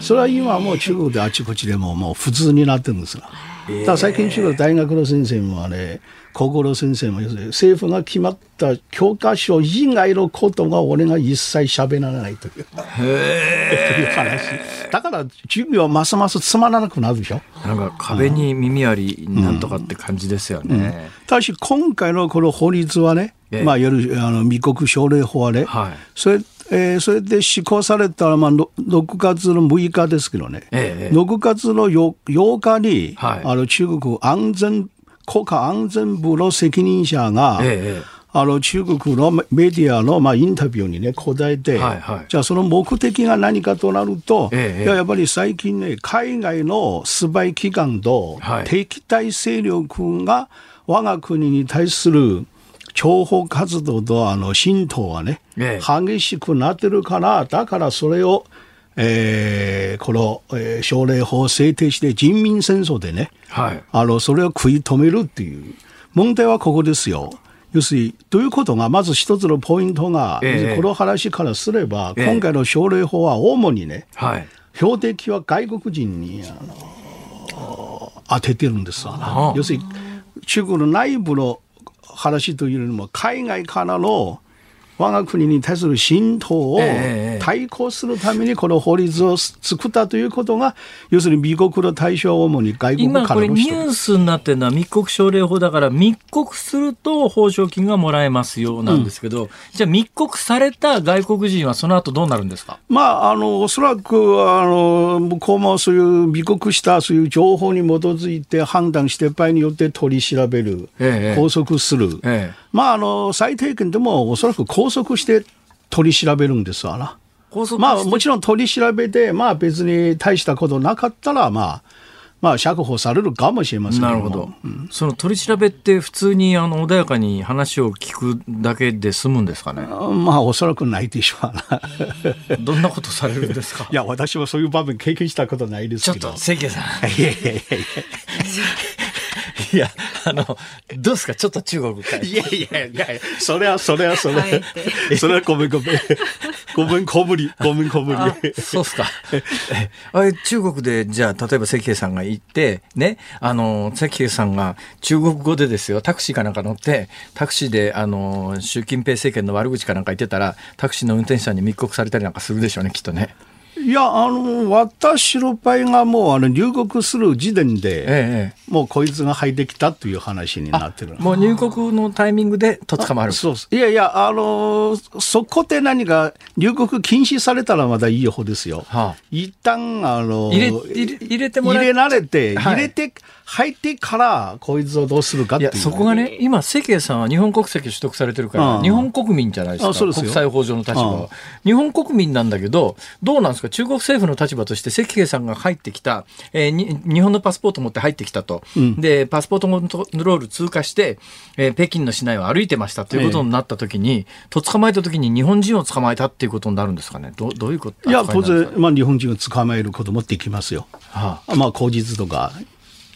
それは今もう中国であちこちでももう普通になってるんですが。だから最近中国大学の先生もね、高校の先生も政府が決まった教科書以外のことが俺が一切喋らないという。へいう話。だから授業はますますつまらなくなるでしょ。なんか壁に耳ありなんとかって感じですよね。うんうん、ただし今回のこの法律はね、まあ、いわゆるあの密告奨励法はね、はい、それえー、それで施行されたら、まあ、6月の6日ですけどね、ええ、6月の 8, 8日に、はい、あの中国安全国家安全部の責任者が、ええ、あの中国のメディアのまあインタビューにね答えて、はいはい、じゃあその目的が何かとなると、ええ、やっぱり最近ね海外のスパイ機関と敵対勢力が我が国に対する諜報活動とあの浸透はね、ええ、激しくなってるから、だからそれを、えー、この、えー、奨励法を制定して人民戦争でね、はい、あのそれを食い止めるっていう問題はここですよ。要するに、ということが、まず一つのポイントが、えこの話からすれば、今回の奨励法は主にね、はい、標的は外国人にあの当ててるんです。わ。要するに、中国の内部の話というよりも海外からの我が国に対する浸透を対抗するためにこの法律を作ったということが、要するに密告の対象は主に外国からの今これニュースになってるのは密告奨励法だから密告すると報奨金がもらえますよなんですけど、うん、じゃあ密告された外国人はその後どうなるんですか？まあ、あの、おそらく、あの、向こうもそういう密告したそういう情報に基づいて判断して場合によって取り調べる、ええ、拘束する。ええまあ、あの、最低限でもおそらく拘束して取り調べるんですわな。まあ、もちろん取り調べで、まあ別に大したことなかったら、まあ、まあ、釈放されるかもしれませんなるほど、うん、その取り調べって普通にあの穏やかに話を聞くだけで済むんですかね？まあおそらくないでしょうな。どんなことされるんですか？いや私もそういう場面経験したことないですけど。ちょっと関谷さん。いやいやいやいや いや、あの、どうですか？ちょっと中国かいやいやいやそれは、それは、それは、それはごめんごめん。ごめんこぶり、ごめんこぶり。そうっすか。あれ、中国で、じゃあ、例えば関平さんが行って、ね、あの、関平さんが中国語でですよ、タクシーかなんか乗って、タクシーで、あの、習近平政権の悪口かなんか言ってたら、タクシーの運転手さんに密告されたりなんかするでしょうね、きっとね。いや、あの、私の場合がもう、あの、入国する時点で、ええ、もうこいつが入ってきたという話になってる。もう入国のタイミングでと捕まる。そういやいや、あの、そこで何か入国禁止されたらまだいい方ですよ。はあ、一旦、あの、入れ、入れ入れてもら入れられて、はい、入れて、入ってからこいつをどうするかっていう。そこがね、今、世間さんは日本国籍取得されてるから、日本国民じゃないですか。す国際法上の立場は。日本国民なんだけど、どうなんですか？中国政府の立場として関平さんが入ってきた、えー、日本のパスポートを持って入ってきたと、うん、でパスポートコントロール通過して、えー、北京の市内を歩いてましたということになったときに、えー、と捕まえたときに日本人を捕まえたっていうことになるんですかね？どどういうこといや当然、まあ、日本人を捕まえることもできますよ。はあ、まあ口実とか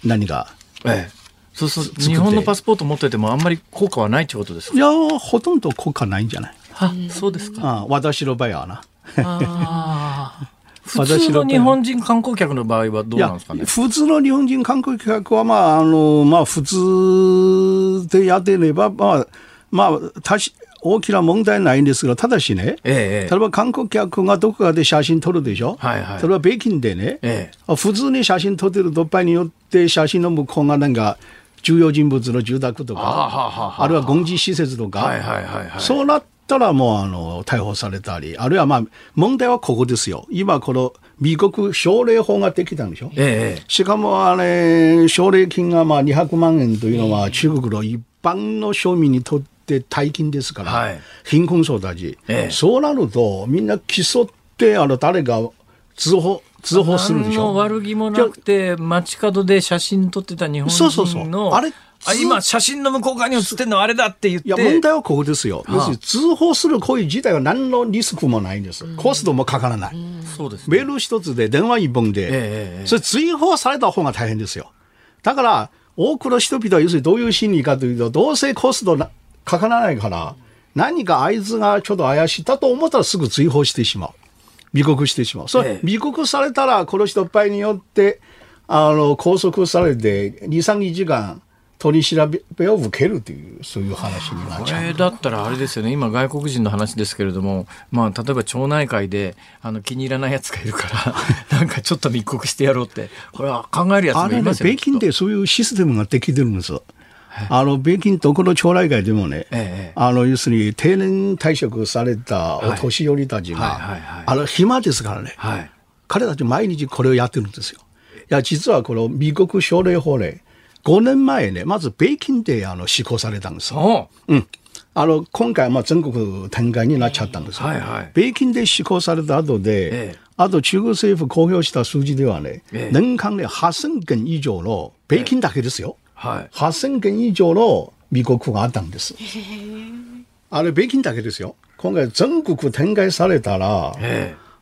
何が？ええ。そうそう。日本のパスポート持っててもあんまり効果はないってことですか？いやほとんど効果ないんじゃない？あそうですか。あ私の場合はな。あ 普通の日本人観光客の場合はどうなんですかね？普通の日本人観光客は、まあ、あの、まあ、普通でやってれば、まあ、まあ、たし、大きな問題ないんですが、ただしね、ええ、例えば観光客がどこかで写真撮るでしょ、はいはい、それは北京でね、ええ、普通に写真撮ってる突破によって写真の向こうがなんか、重要人物の住宅とか、あるいは軍事施設とか、そうなったらもうあの逮捕されたり、あるいはまあ問題はここですよ。今この美国奨励法ができたんでしょ？ええ、しかもあれ、奨励金がまあ200万円というのは中国の一般の庶民にとって大金ですから、はい、貧困層たち、ええ、そうなるとみんな競ってあの誰が通報通報するでしょ？悪気もなくて街角で写真撮ってた日本人のそうそうそうあれあ今、写真の向こう側に写ってるのはあれだって言って。いや、問題はここですよ。要するに通報する行為自体は何のリスクもないんです。コストもかからない。そうです、メール一つで、電話一本で、えー、それ追放された方が大変ですよ。だから、多くの人々は要するにどういう心理かというと、どうせコストかからないから、何か合図がちょっと怪しいだと思ったらすぐ追放してしまう。美国してしまう。それ、美国されたら、この人っぱいによって、あの、拘束されて、2、3時間、取り調べを受けるというそういう話になっちゃうこれだったらあれですよね今外国人の話ですけれども、まあ、例えば町内会であの気に入らないやつがいるから なんかちょっと密告してやろうってこれは考えるやつもいますよね。北京でそういうシステムができてるんです あの、北京どこの町内会でもね、ええ、あの、要するに定年退職されたお年寄りたちが、あの、暇ですからね、はい、彼たち毎日これをやってるんですよ。いや、実はこの美国奨励法令、5年前ね、まず北京であの施行されたんですよ。うん。あの、今回はまあ全国展開になっちゃったんですよ。はいはい、北京で施行された後で、ええ、あと中国政府公表した数字ではね、ええ、年間で8000件以上の、北京だけですよ。はい、8000件以上の美国があったんです。あれ、北京だけですよ。今回全国展開されたら、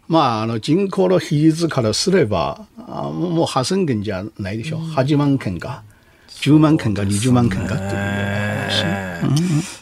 まあ、あの人口の比率からすれば、あもう8000件じゃないでしょう。8万件か。10万件か20万件かっていう話。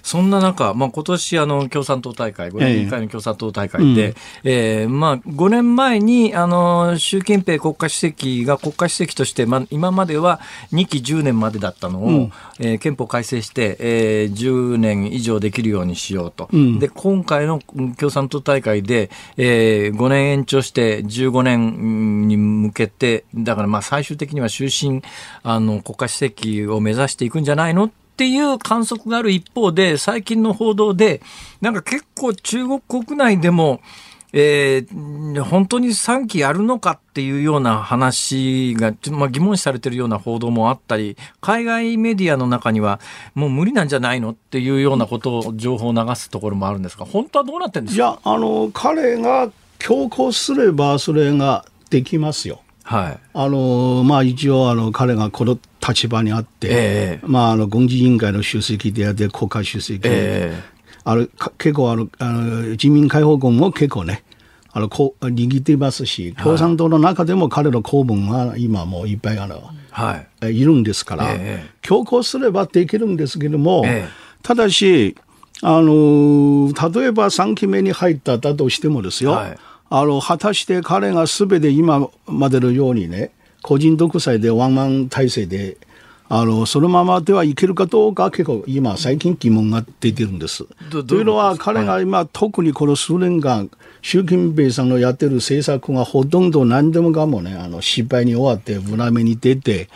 そんな中、まあ、今年あの共産党大会、5年に1回の共産党大会で、えええー、まあ、5年前にあの習近平国家主席が国家主席として、まあ、今までは2期10年までだったのを、うん、えー、憲法改正して、えー、10年以上できるようにしようと。うん、で今回の共産党大会で、えー、5年延長して15年に向けて、だからまあ最終的には終身あの国家主席を目指していくんじゃないのっていう観測がある一方で、最近の報道で、なんか結構中国国内でも、えー、本当に3期やるのかっていうような話が、まあ、疑問視されてるような報道もあったり、海外メディアの中には、もう無理なんじゃないのっていうようなことを、情報を流すところもあるんですが、本当はどうなってんですか？いや、あの、彼が強行すれば、それができますよ。はい。あの、まあ、一応、あの、彼がこの立場にあって、えー、まあ、あの、軍事委員会の主席であって、国家主席、えー、あれ、結構、あの、あの人民解放軍も結構ね、あの、こう、握っていますし、共産党の中でも彼の公文は今もういっぱいあの、はい、いるんですから、えー、強行すればできるんですけども、えー、ただし、あの、例えば3期目に入っただとしてもですよ、はいあの、果たして彼がすべて今までのようにね、個人独裁でワンマン体制で、あの、そのままではいけるかどうか結構今最近疑問が出てるんです。というのは彼が今、はい、特にこの数年間、習近平さんのやってる政策がほとんど何でもかもね、あの、失敗に終わって裏目に出て、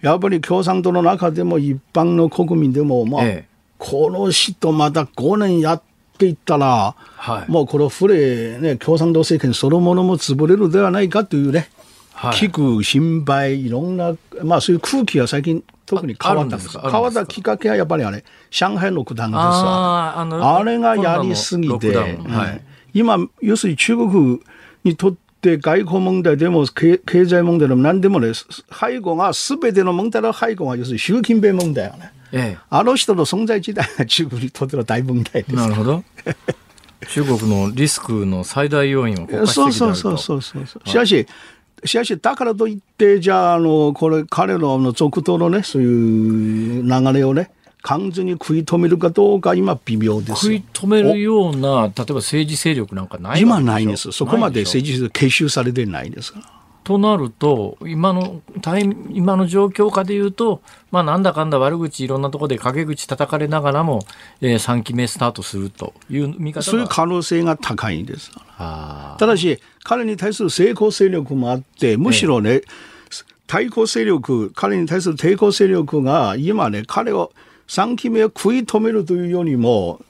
やっぱり共産党の中でも一般の国民でも、まあ、ええ、この人また5年やっていったら、はい、もうこの古い、ね、共産党政権そのものも潰れるではないかというね、はい、危惧、心配、いろんな、まあそういう空気が最近特に変わったんです。変わったきっか？けはやっぱりあれ、上海の九段ですわ。ああれがやりすぎて、はい、今、要するに中国にとって外交問題でも経済問題でも何でもね、背後が、すべての問題の背後が要するに習近平問題よね。ええ、あの人の存在自体が中国にとっての大問題です。なるほど。中国のリスクの最大要因は国家主席であるとそうそうそうそうそう。しかし、しかし、だからといって、じゃあ、あの、これ、彼のあの続投のね、そういう流れをね、完全に食い止めるかどうか、今、微妙です食い止めるような、例えば政治勢力なんかない今ないんです。そこまで政治勢力結集されてないんですから。となると、今の今の状況下でいうと、まあ、なんだかんだ悪口、いろんなところで陰口叩かれながらも、えー、3期目スタートするという見方そういう可能性が高いんです。ただし、彼に対する成功勢力もあって、むしろね、ええ、対抗勢力、彼に対する抵抗勢力が今ね、彼を3期目を食い止めるというよりも、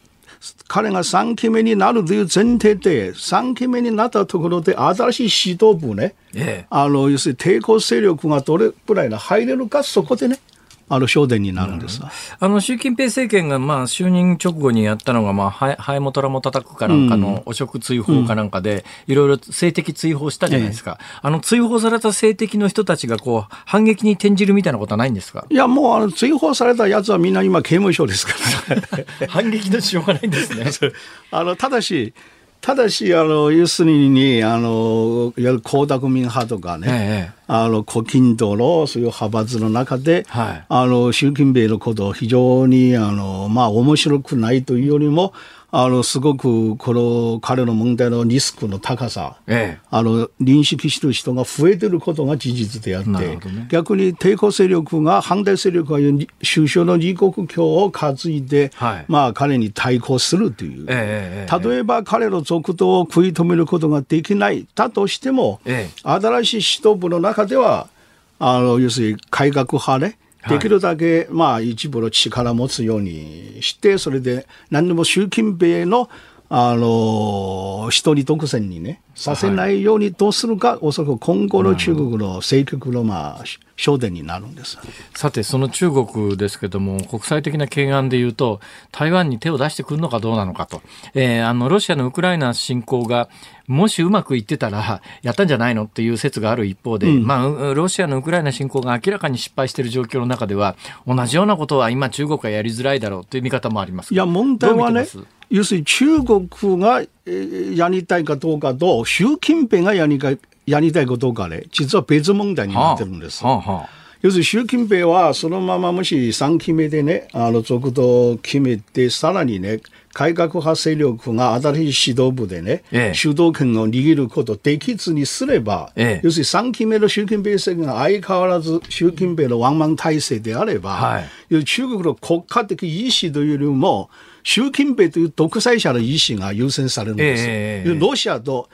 彼が3期目になるという前提で、3期目になったところで新しい指導部ね、ええ、あの、要するに抵抗勢力がどれくらい入れるか、そこでね、あの焦点になるんです、あの習近平政権がまあ就任直後にやったのが、まあ、ハエもトラも叩くかなんかの汚職追放かなんかで、いろいろ性的追放したじゃないですか、ええ、あの追放された性的の人たちがこう反撃に転じるみたいなことはないんですか？いや、もうあの追放されたやつはみんな今、刑務所ですから。反撃のしようがないんですね。あのただしただし、あの、要するに、あの、いわゆる江沢民派とかね、ええ、あの、古近道のそういう派閥の中で、はい、あの、習近平のことを非常に、あの、まあ、面白くないというよりも、あの、すごく、この、彼の問題のリスクの高さ、ええ、あの、認識してる人が増えてることが事実であって、ね、逆に抵抗勢力が、反対勢力が首相の二国境を担いで、はい、まあ、彼に対抗するという、え、例えば彼の続投を食い止めることができないだとしても、新しい指導部の中では、あの、要するに改革派ね、できるだけ、まあ、一部の力を持つようにして、それで何でも習近平の、あの、一人独占にね、させないようにどうするか、はい、おそらく今後の中国の政局の、まあ、焦点になるんです。さて、その中国ですけども、国際的な懸案でいうと、台湾に手を出してくるのかどうなのかと、えー、あのロシアのウクライナ侵攻がもしうまくいってたら、やったんじゃないのっていう説がある一方で、うん、まあ、ロシアのウクライナ侵攻が明らかに失敗している状況の中では、同じようなことは今、中国がやりづらいだろうという見方もありますいや、問題はね、要するに中国がやりたいかどうかと、習近平がやりやりたいかどうかね、実は別問題になってるんです。はあはあ。要するに習近平はそのままもし3期目でね、あの続投を決めて、さらにね、改革派勢力が新しい指導部でね、ええ、主導権を握ることできずにすれば、ええ、要するに3期目の習近平政権が相変わらず習近平のワンマン体制であれば、はい、中国の国家的意思というよりも、習近平という独裁者の意思が優先されるんです。えー、ロシアと、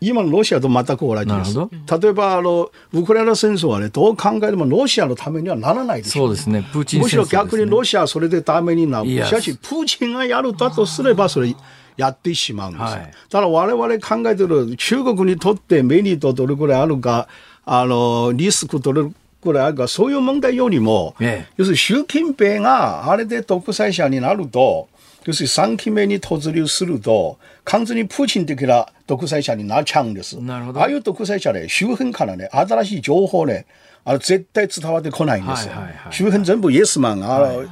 今のロシアと全く同じです。例えばあの、ウクライナ戦争はね、どう考えてもロシアのためにはならないでそうですね、プーチン、ね、むしろ逆にロシアはそれでためになる。しかし、プーチンがやるだとすれば、それ、やってしまうんです。はい、ただ我々考えてる中国にとってメリットどれくらいあるか、あの、リスクどれくらいあるか、そういう問題よりも、ええ、要するに習近平があれで独裁者になると、要するに3期目に突入すると、完全にプーチン的な独裁者になっちゃうんです。なるほど。ああいう独裁者ね、周辺からね、新しい情報ね、あの絶対伝わってこないんですよ。はいはいはいはい、周辺全部イエスマン、あの、はいはい、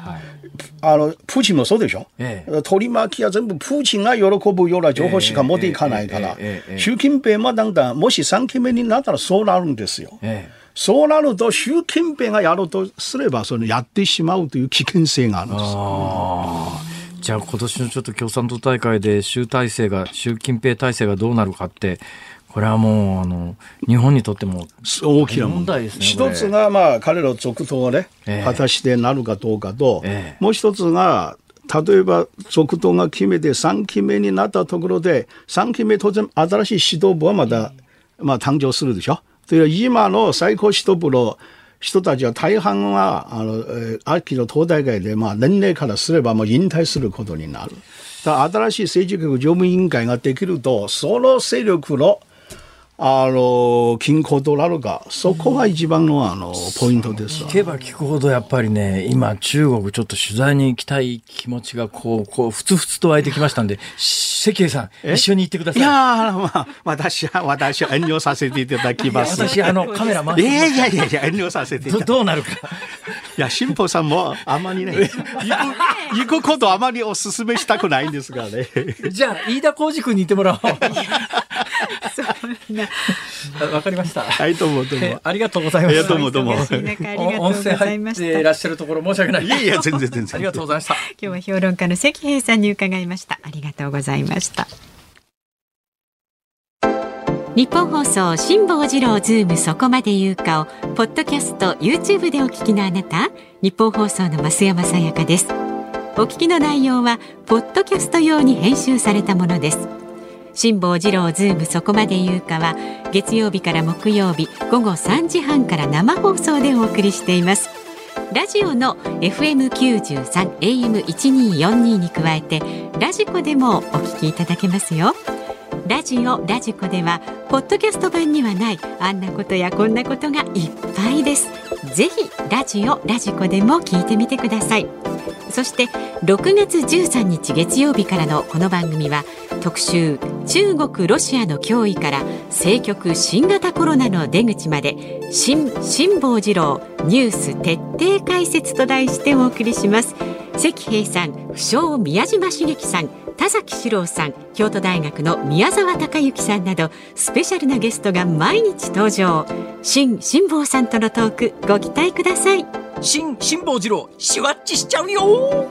あのプーチンもそうでしょ、ええ、取り巻きは全部プーチンが喜ぶような情報しか持っていかないから、習近平もだんだん、もし3期目になったらそうなるんですよ。ええそうなると、習近平がやろうとすれば、そのやってしまうという危険性があるんです。じゃあ今年のちょっと共産党大会で習体制が、習近平体制がどうなるかって、これはもう、あの、日本にとっても大きな問題ですね。一つが、まあ、彼の続投がね、えー、果たしてなるかどうかと、えー、もう一つが、例えば続投が決めて3期目になったところで、3期目当然新しい指導部はまだ、まあ、誕生するでしょ。で今の最高指導部の人たちは大半は、あの、え秋の党大会で、まあ、年齢からすればもう引退することになる。だ新しい政治局常務委員会ができると、その勢力のあの均衡となるか、そこが一番のあのポイントです聞けば聞くほど、やっぱりね、今、中国、ちょっと取材に行きたい気持ちがこう、こうふつふつと湧いてきましたんで、関平さん、一緒に行ってください。いやまあ、私は、私は遠慮させていただきます。私、あの、カメラ回いやいやいやいや、遠慮させて。どうなるか。いや、辛坊さんも、あまりね、行く、行くことあまりお勧めしたくないんですがね。じゃあ、飯田浩二君に行ってもらおう。わかりました。はい、どうもどうも。ありがとうございます。どうもどうも。音声入っていらっしゃるところ申し訳ない。いやいや、全然全然。ありがとうございました。今日は評論家の関平さんに伺いました。ありがとうございました。日本放送辛坊治郎ズームそこまで言うかをポッドキャスト YouTube でお聞きのあなた日本放送の増山さやかです。お聞きの内容はポッドキャスト用に編集されたものです。辛坊治郎ズームそこまで言うかは月曜日から木曜日午後3時半から生放送でお送りしています。ラジオの FM93 AM1242 に加えてラジコでもお聞きいただけますよ。ラジオラジコではポッドキャスト版にはないあんなことやこんなことがいっぱいです。ぜひラジオラジコでも聞いてみてください。そして6月13日月曜日からのこの番組は特集中国ロシアの脅威から政局新型コロナの出口まで新辛坊治郎ニュース徹底解説と題してお送りします。関平さん不詳宮島茂樹さん田崎史郎さん京都大学の宮沢隆之さんなどスペシャルなゲストが毎日登場。新辛坊さんとのトークご期待ください。新辛坊治郎シュワッチしちゃうよ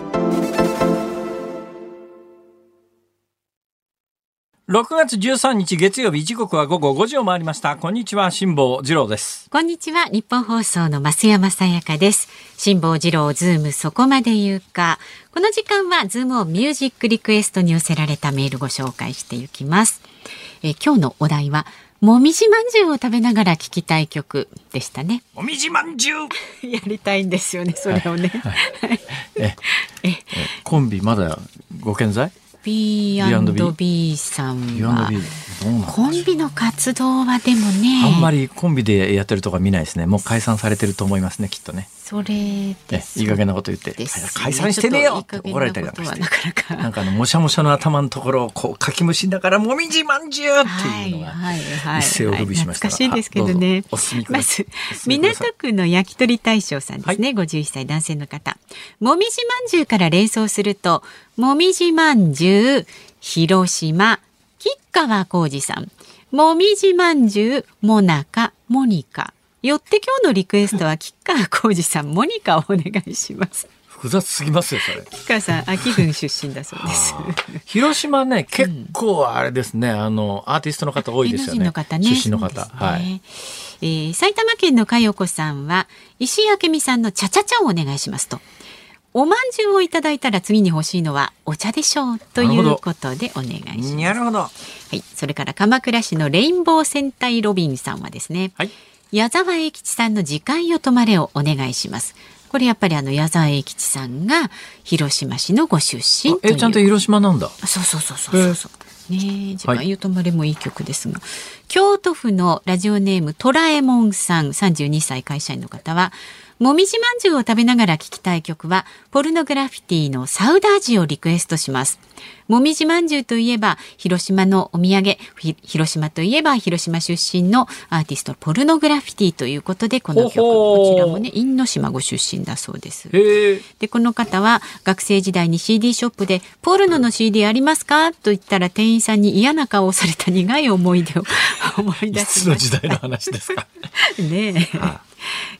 6月13日月曜日時刻は午後5時を回りました。こんにちは辛坊治郎です。こんにちはニッポン放送の増山さやかです。辛坊治郎ズームそこまで言うか。この時間はズームオンミュージックリクエストに寄せられたメールご紹介していきます。え今日のお題はもみじまんじゅうを食べながら聴きたい曲でしたね。もみじまんじゅう。やりたいんですよね、それをね。はい。はい、え。えコンビまだご健在？B&B さんは。B&B コンビの活動はでもね。あんまりコンビでやってるとか見ないですね。もう解散されてると思いますねきっとね。それでいい加減なこと言って、ね、解散してねよって怒られたりなんかして。なんかあのもしゃもしゃの頭のところをこうかきむしながらもみじまんじゅうっていうのが一世を風靡しました、はいはいはい、しいですけどねまず港区の焼き鳥大将さんですね、はい、51歳男性の方。もみじまんじゅうから連想するともみじまんじゅう広島吉川浩司さん。もみじまんじゅうもなかモニカよって今日のリクエストは吉川浩司さん。モニカをお願いします。複雑すぎますよそれ。吉川さん秋郡出身だそうです。広島ね結構あれですね、あのアーティストの方多いですよね。ね。出身の方、ね、はい、えー、埼玉県の佳代子さんは石井明美さんのチャチャチャをお願いしますとおまんじゅうをいただいたら次に欲しいのはお茶でしょうということでお願いします。なるほど。はい、それから鎌倉市のレインボー戦隊ロビンさんはですね、はい、矢沢永吉さんの時間よ止まれをお願いします。これやっぱりあの矢沢永吉さんが広島市のご出身えちゃんと広島なんだ。そうそうそうそうそう。ね時間よ止まれもいい曲ですが、はい、京都府のラジオネームトラえもんさん32歳会社員の方はもみじまんじゅうを食べながら聴きたい曲は、ポルノグラフィティのサウダージをリクエストします。もみじまんじゅうといえば、広島のお土産、広島といえば、広島出身のアーティスト、ポルノグラフィティということで、この曲、こちらもね、因島ご出身だそうです。で、この方は、学生時代に CD ショップで、ポルノの CD ありますか？と言ったら、店員さんに嫌な顔をされた苦い思い出を 思い出しました。の時代の話ですか？ねえ。はあ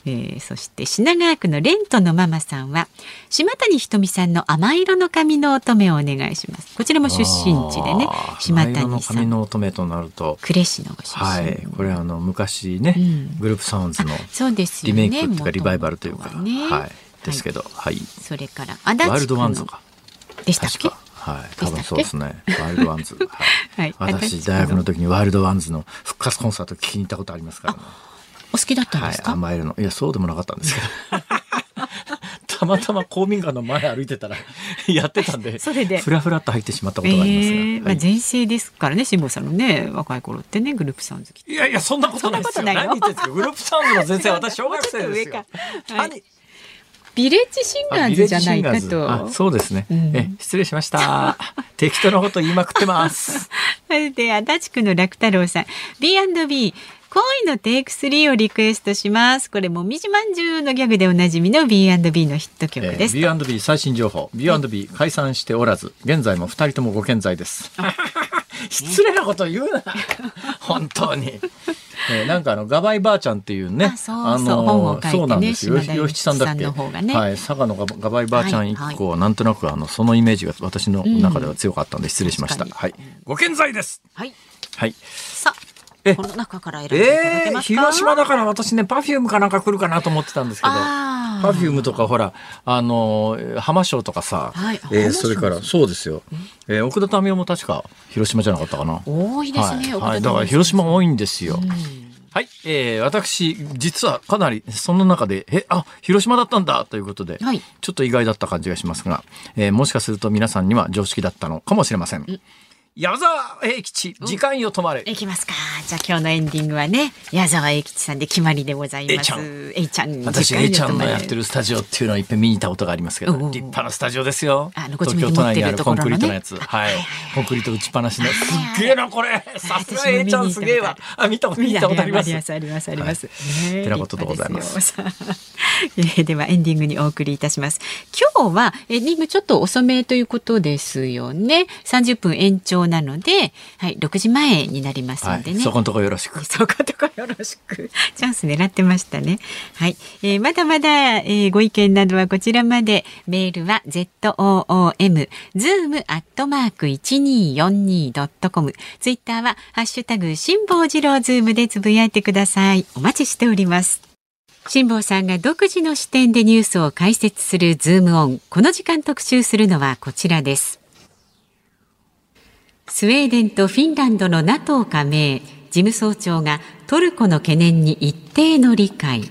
えー、そして品川区のレントのママさんは島谷ひとみさんの甘色の髪の乙女をお願いしますこちらも出身地でね島谷さん。髪の乙女となると。呉市のご出身。はい。これあの昔ね、うん、グループサウンズのリメイクっていうかリバイバルというか、ね、はい。ですけど、はい、それから足立ワイルドワンズか。でしたっけ？はい、多分そうですね。ワイルドワンズ。はい、はい、私大学の時にワイルドワンズの復活コンサート聞きに行ったことありますからね。お好きだったんですか、はい、甘えるの。いやそうでもなかったんですけど たまたま公民館の前歩いてたら やってたんでそれで。ふらふらっと入ってしまったことがありますが、えー、まあ、全盛ですからね辛坊さんのね若い頃ってねグループサウンズいやいやそんなことないですよ。何言ってんですか？グループサウンズの全盛私小学生ですよ、はい、ビレッジシンガーズじゃないかと。そうですね、うん、え。失礼しました。適当なこと言いまくってます。で、足立区の楽太郎さん。B&B 恋のテイク3をリクエストします。これもみじまんじゅうのギャグでおなじみの B&B のヒット曲です。えー、B&B 最新情報。B&B 解散しておらず、現在も二人ともご健在です。失礼なこと言うな。本当に。えー、なんかあのガバイばあちゃんっていうね、あのそうなんですよ。吉吉さんだっけ、ね、はい、佐賀のガバイばあちゃん一個はなんとなくあのそのイメージが私の中では強かったんで失礼しました。うん、はい、ご健在です。はい。はい。さあ。この中から選んでいただけますか、えー、広島だから私ね、パフュームかなんか来るかなと思ってたんですけど、パフュームとかほら、あの、浜省とかさ、はい、えー、それから、そうですよ、え？ー、奥田民生も確か広島じゃなかったかな？多いですね、はい、はい、だから広島多いんですよ。はい、えー、私、実はかなり、その中で、え、あ、広島だったんだということで、はい、ちょっと意外だった感じがしますが、えー、もしかすると皆さんには常識だったのかもしれません。矢沢永吉、時間よ止まれ。いきますか。じゃあ今日のエンディングはね、矢沢永吉さんで決まりでございます。A ちゃん。私、A ちゃんのやってるスタジオっていうのをいっぺん見に行ったことがありますけど、立派なスタジオですよ。あの、東京都内にあるコンクリートのやつ。はい。コンクリート打ちっぱなしの。すっげえな、これ。さすが A ちゃんすげえわ。あ、見たこと、見たことあります。あります、あります、あります。てなことでございます。では、エンディングにお送りいたします。今日は、え、今ちょっと遅めということですよね。30分延長なので、はい、6時前になりますのでね、はい、そこのとこよろしく。そこのとこよろしく。チャンス狙ってましたね。はい、えー、まだまだ、えー、ご意見などはこちらまで。メールは zoom zoom アットマーク 1242.com ツイッターはハッシュタグ辛坊治郎ズームでつぶやいてください。お待ちしております。辛坊さんが独自の視点でニュースを解説するズームオン。この時間特集するのはこちらですスウェーデンとフィンランドの NATO 加盟事務総長がトルコの懸念に一定の理解。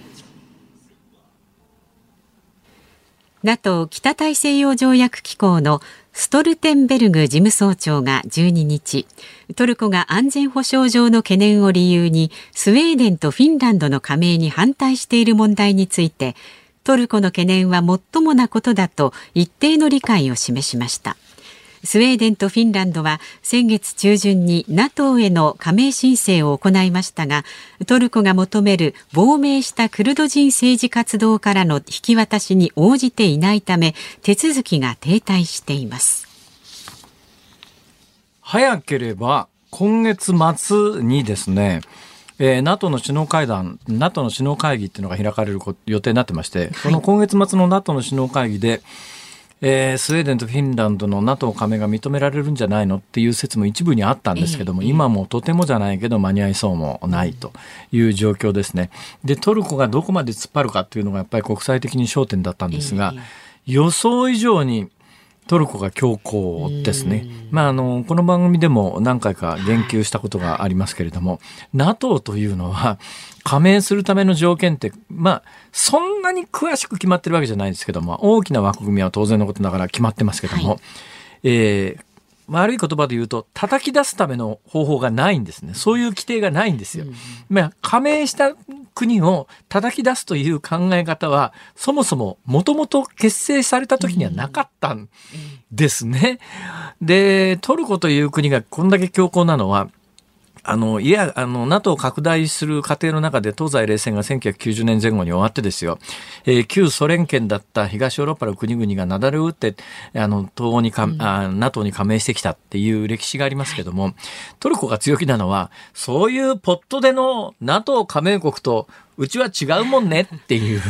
NATO 北大西洋条約機構のストルテンベルグ事務総長が12日トルコが安全保障上の懸念を理由にスウェーデンとフィンランドの加盟に反対している問題についてトルコの懸念は最もなことだと一定の理解を示しました。スウェーデンとフィンランドは先月中旬に NATO への加盟申請を行いましたがトルコが求める亡命したクルド人政治活動からの引き渡しに応じていないため手続きが停滞しています。早ければ今月末にですねえー、NATO の首脳会談、NATO の首脳会議っていうのが開かれる予定になってまして、この今月末の NATO の首脳会議で、えー、スウェーデンとフィンランドの NATO 加盟が認められるんじゃないのっていう説も一部にあったんですけども、えー、今もとてもじゃないけど間に合いそうもないという状況ですね。でトルコがどこまで突っ張るかっていうのがやっぱり国際的に焦点だったんですが、えー、予想以上にトルコが強硬ですね。まあ、あの、この番組でも何回か言及したことがありますけれども、NATO というのは加盟するための条件って、まあ、そんなに詳しく決まってるわけじゃないですけども、大きな枠組みは当然のことながら決まってますけども、はい、えー、悪い言葉で言うと叩き出すための方法がないんですねそういう規定がないんですよ。まあ、加盟した国を叩き出すという考え方はそもそももともと結成された時にはなかったんですね。でトルコという国がこんだけ強硬なのはあの、いや、あの、NATO を拡大する過程の中で東西冷戦が1990年前後に終わってですよ、えー、旧ソ連圏だった東ヨーロッパの国々がなだれを打って、あの、東欧にか、うん、あ NATO に加盟してきたっていう歴史がありますけども、トルコが強気なのは、そういうポットでの NATO 加盟国とうちは違うもんねっていう。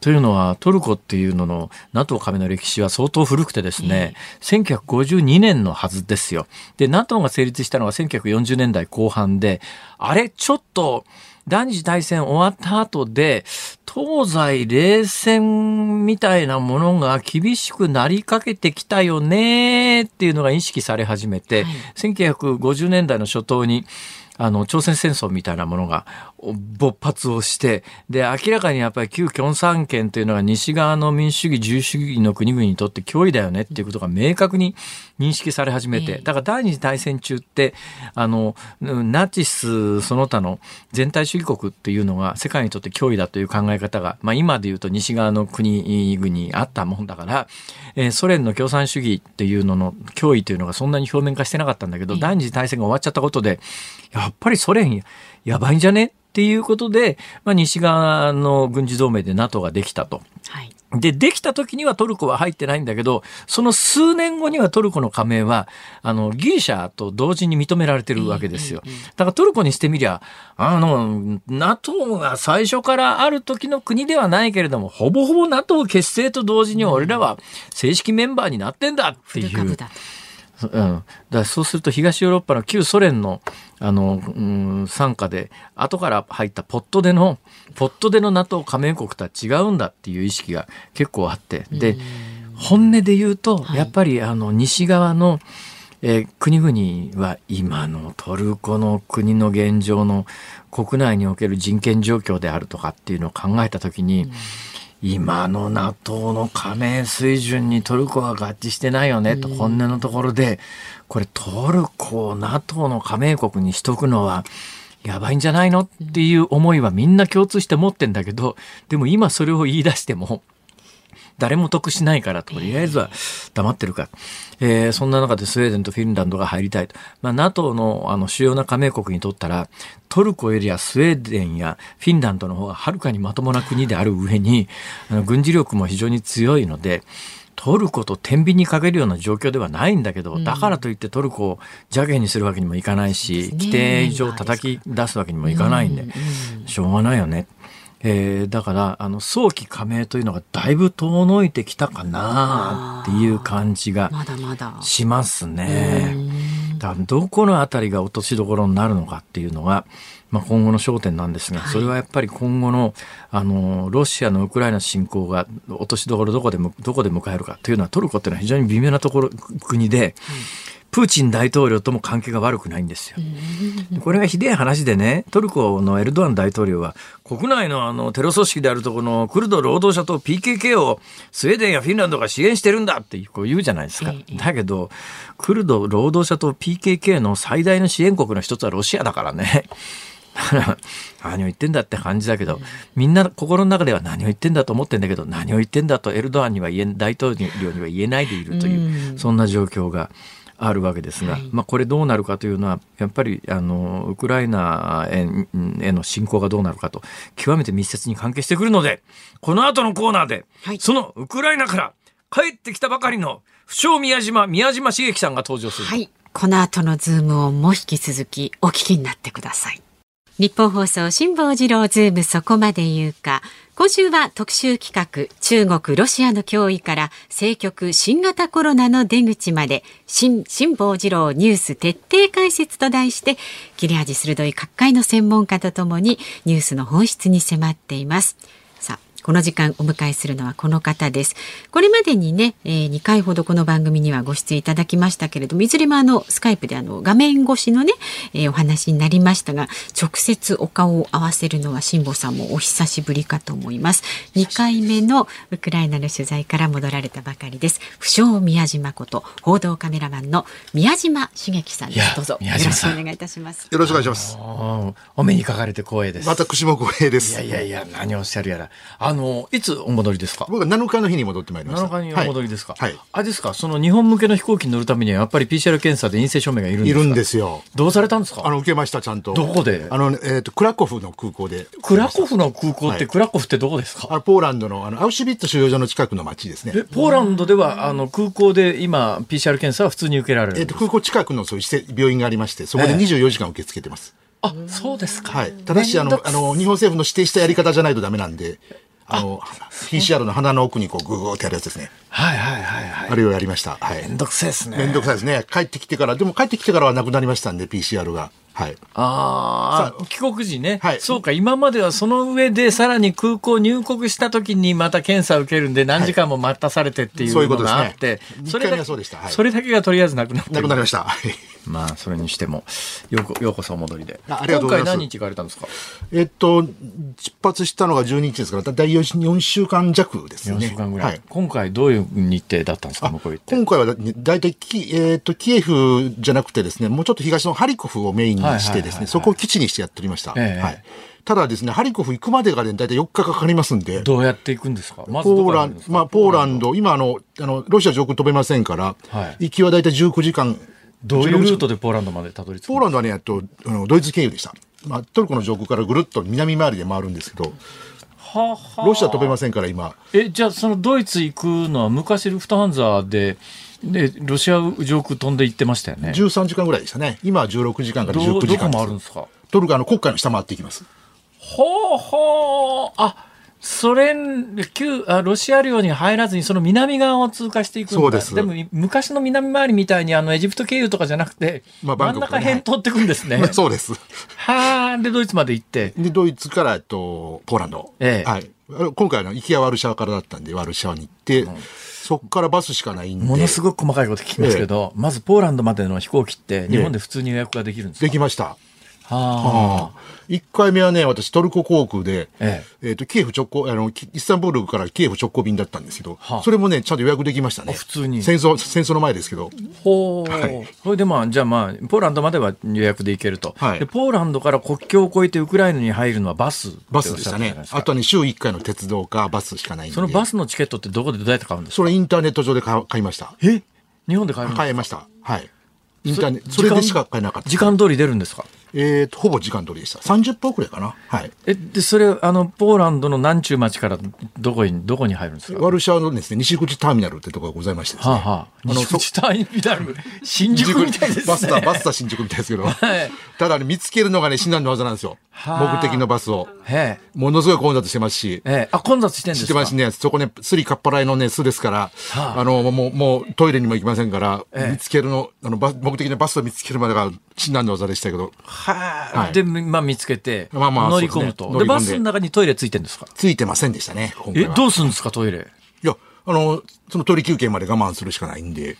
というのはトルコっていうのの NATO 加盟の歴史は相当古くてですね、1952年のはずですよ。で、NATO が成立したのは1940年代後半で、あれ、ちょっと、第二次大戦終わった後で、東西冷戦みたいなものが厳しくなりかけてきたよねっていうのが意識され始めて、はい、1950年代の初頭に、あの、朝鮮戦争みたいなものが勃発をして、で、明らかにやっぱり旧共産圏というのが西側の民主主義、自由主義の国々にとって脅威だよねっていうことが明確に認識され始めて、だから第二次大戦中って、あの、ナチスその他の全体主義国っていうのが世界にとって脅威だという考え方が、まあ今で言うと西側の国々にあったもんだから、えー、ソ連の共産主義っていうのの脅威というのがそんなに表面化してなかったんだけど、第二次大戦が終わっちゃったことで、やっぱりソ連やばいんじゃね？っていうことで、まあ、西側の軍事同盟で NATO ができたと。はいで、できた時にはトルコは入ってないんだけど、その数年後にはトルコの加盟は、あの、ギリシャと同時に認められてるわけですよ。だからトルコにしてみりゃ、あの、NATO が最初からある時の国ではないけれども、ほぼほぼ NATO 結成と同時に俺らは正式メンバーになってんだっていう。うん、だそうすると東ヨーロッパの旧ソ連のあの、うん、傘下で後から入ったポットでのポットでの NATO 加盟国とは違うんだっていう意識が結構あってで本音で言うと、やっぱりあの西側のえー、国々は今のトルコの国の現状の国内における人権状況であるとかっていうのを考えた時に、うん、今の NATO の加盟水準にトルコは合致してないよねと本音のところで、これトルコを NATO の加盟国にしとくのはやばいんじゃないのっていう思いはみんな共通して持ってんだけど、でも今それを言い出しても、誰も得しないから、とりあえずは黙ってるか。えー、そんな中でスウェーデンとフィンランドが入りたいと。まあ、NATO のあの主要な加盟国にとったら、トルコよりはスウェーデンやフィンランドの方がはるかにまともな国である上に、あの軍事力も非常に強いので、トルコと天秤にかけるような状況ではないんだけど、だからといってトルコを邪険にするわけにもいかないし、規定以上叩き出すわけにもいかないんで、しょうがないよね。えー、だからあの早期加盟というのがだいぶ遠のいてきたかなっていう感じがしますね。だどこの辺りが落としどころになるのかっていうのが、まあ、今後の焦点なんですが、それはやっぱり今後のあのロシアのウクライナ侵攻が落としどころどこでどこで迎えるかというのはトルコっていうのは非常に微妙なところ国で。プーチン大統領とも関係が悪くないんですよ。これがひでえ話でね、トルコのエルドアン大統領は、国内のあのテロ組織であるところのクルド労働者と PKK をスウェーデンやフィンランドが支援してるんだってこう言うじゃないですか。だけど、クルド労働者と PKK の最大の支援国の一つはロシアだからね。何を言ってんだって感じだけど、みんな心の中では何を言ってんだと思ってんだけど、何を言ってんだとエルドアンには言え、大統領には言えないでいるという、そんな状況があるわけですが、はい、まあ、これどうなるかというのはやっぱりあのウクライナへの侵攻がどうなるかと極めて密接に関係してくるのでこの後のコーナーで、はい、そのウクライナから帰ってきたばかりの不詳宮島宮島茂樹さんが登場する。はい、この後のズームオンも引き続きお聞きになってください。ニッポン放送辛坊治郎ズームそこまで言うか。今週は特集企画、中国、ロシアの脅威から政局、新型コロナの出口まで、辛坊治郎ニュース徹底解説と題して、切れ味鋭い各界の専門家とともにニュースの本質に迫っています。この時間お迎えするのはこの方です。これまでにね、えー、2回ほどこの番組にはご出演いただきましたけれども、いずれもあのスカイプであの画面越しのね、えー、お話になりましたが、直接お顔を合わせるのは辛坊さんもお久しぶりかと思います。2回目のウクライナの取材から戻られたばかりです。不詳宮島こと報道カメラマンの宮島茂樹さんです。どうぞよろしくお願いいたします。よろしくお願いします。お目にかかれて光栄です。私も光栄です。いやいやいや、何をおっしゃるやら。あの、いつお戻りですか？僕は7日の日に戻ってまいりました。7日にお戻りですか？はい。あれですか？その日本向けの飛行機に乗るためにはやっぱり PCR 検査で陰性証明がいるんですか？いるんですよ。どうされたんですか？あの、受けました、ちゃんと。どこで？あの、えっ、ー、と、クラコフの空港で。クラコフの空港って、はい、クラコフってどこですか？あポーランドの、あの、アウシュビッツ収容所の近くの町ですね。え、ポーランドでは、あの、空港で今、PCR 検査は普通に受けられるえっ、ー、と、空港近くのそういう病院がありまして、そこで24時間受け付けてます。えー、あ、そうですか。はい。ただし、あの、あの、日本政府の指定したやり方じゃないとダメなんで、あの、PCR の鼻の奥にこうグーグーってやるやつですね。はいはいはいはい。あれをやりました。はい。めんどくさいですね。めんどくさいですね。帰ってきてから、でも帰ってきてからはなくなりましたんで、PCR が。はい。ああ、帰国時ね。はい。そうか、今まではその上でさらに空港入国した時にまた検査を受けるんで何時間も待たされてっていうのがあって、それだけ、それだけがとりあえずなくなって。なくなりました。まあ、それにしても、ようようこそお戻りで。ありがとうございます。今回何日行かれたんですか？えっと、出発したのが12日ですから、大体 4, 4週間弱ですね。4週間ぐらい。はい、今回どういう日程だったんですか、向こう行って。今回は大体キ、えー、っと、キエフじゃなくてですね、もうちょっと東のハリコフをメインにしてですね、そこを基地にしてやっておりました。えー、はい。ただですね、ハリコフ行くまでがね、大体4日かかりますんで。どうやって行くんですか？まずポーランド、まあ、ポーランド、今あの、あの、ロシア上空飛べませんから、はい、行きは大体19時間どういうルートでポーランドまでたどり着くポーランドはね、とあのドイツ経由でした。まあ、トルコの上空からぐるっと南回りで回るんですけど、ははロシア飛べませんから今。え、じゃあそのドイツ行くのは昔ルフトハンザで、で、ロシア上空飛んで行ってましたよね。13時間ぐらいでしたね。今は16時間から19時間どこもあるんですか？トルコの国家の下回っていきます。はあはあ。あ、ソ連、旧あロシア領に入らずに、その南側を通過していくんだそうですでも、昔の南回りみたいに、あの、エジプト経由とかじゃなくて、まあ、真ん中辺通っていくんですね。そうです。はあ、で、ドイツまで行って。で、ドイツから、えっと、ポーランド。ええ。はい。今回の行きはワルシャワからだったんで、ワルシャワに行って、うんそこからバスしかないんで。ものすごく細かいこと聞きますけど、ええ、まずポーランドまでの飛行機って日本で普通に予約ができるんですか、できました。はあ、1回目はね、私トルコ航空で、えええー、とキエフ直行あの、イスタンブールからキエフ直行便だったんですけど、はあ、それもね、ちゃんと予約できましたね。普通に。戦争、戦争の前ですけど。ほう。はい、それでまあ、じゃあまあ、ポーランドまでは予約で行けると。はい、でポーランドから国境を越えてウクライナに入るのはバスバスでしたね。あとはね、週1回の鉄道かバスしかないんで。そのバスのチケットってどこでどうやって買うんですか？それインターネット上で買いました。え？日本で買え買いました。はい。インターネット、それでしか買えなかった。時間通り出るんですか？えーと、ほぼ時間通りでした。30分くらいかな。はい。え、で、それ、あの、ポーランドの南中町からどこに、どこに入るんですか？ワルシャワのですね、西口ターミナルってところがございましてですね。はあはあ、西口ターミナル、新宿みたいですね。バスタ、バスタ新宿みたいですけど。はい、ただ、ね、見つけるのがね、至難の技なんですよ。目的のバスを。ものすごい混雑してますし。あ、混雑してんですか？してますね。そこね、スリカッパライのね、巣ですから、はあ、あの、もう、もうトイレにも行きませんから、見つけるの、あの、目的のバスを見つけるまでが至難の技でしたけど。はい、で、まあ見つけて、まあまあ、乗り込むと。で、バスの中にトイレついてるんですか？ついてませんでしたね、え、どうするんですか、トイレ？いや、あの、そのトイレ休憩まで我慢するしかないんで。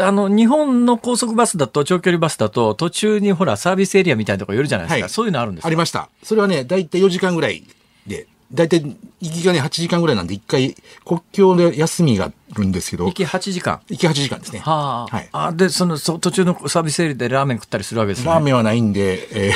あの、日本の高速バスだと、長距離バスだと、途中にほら、サービスエリアみたいなとこ寄るじゃないですか。はい、そういうのあるんですありました。それはね、だいたい4時間ぐらいで、だいたい行きがね、8時間ぐらいなんで、一回、国境で休みがあるんですけど。行き8時間？行き8時間ですね。はあ。はい。あ、で、その、そ途中のサービスエリアでラーメン食ったりするわけですね。ラーメンはないんで、え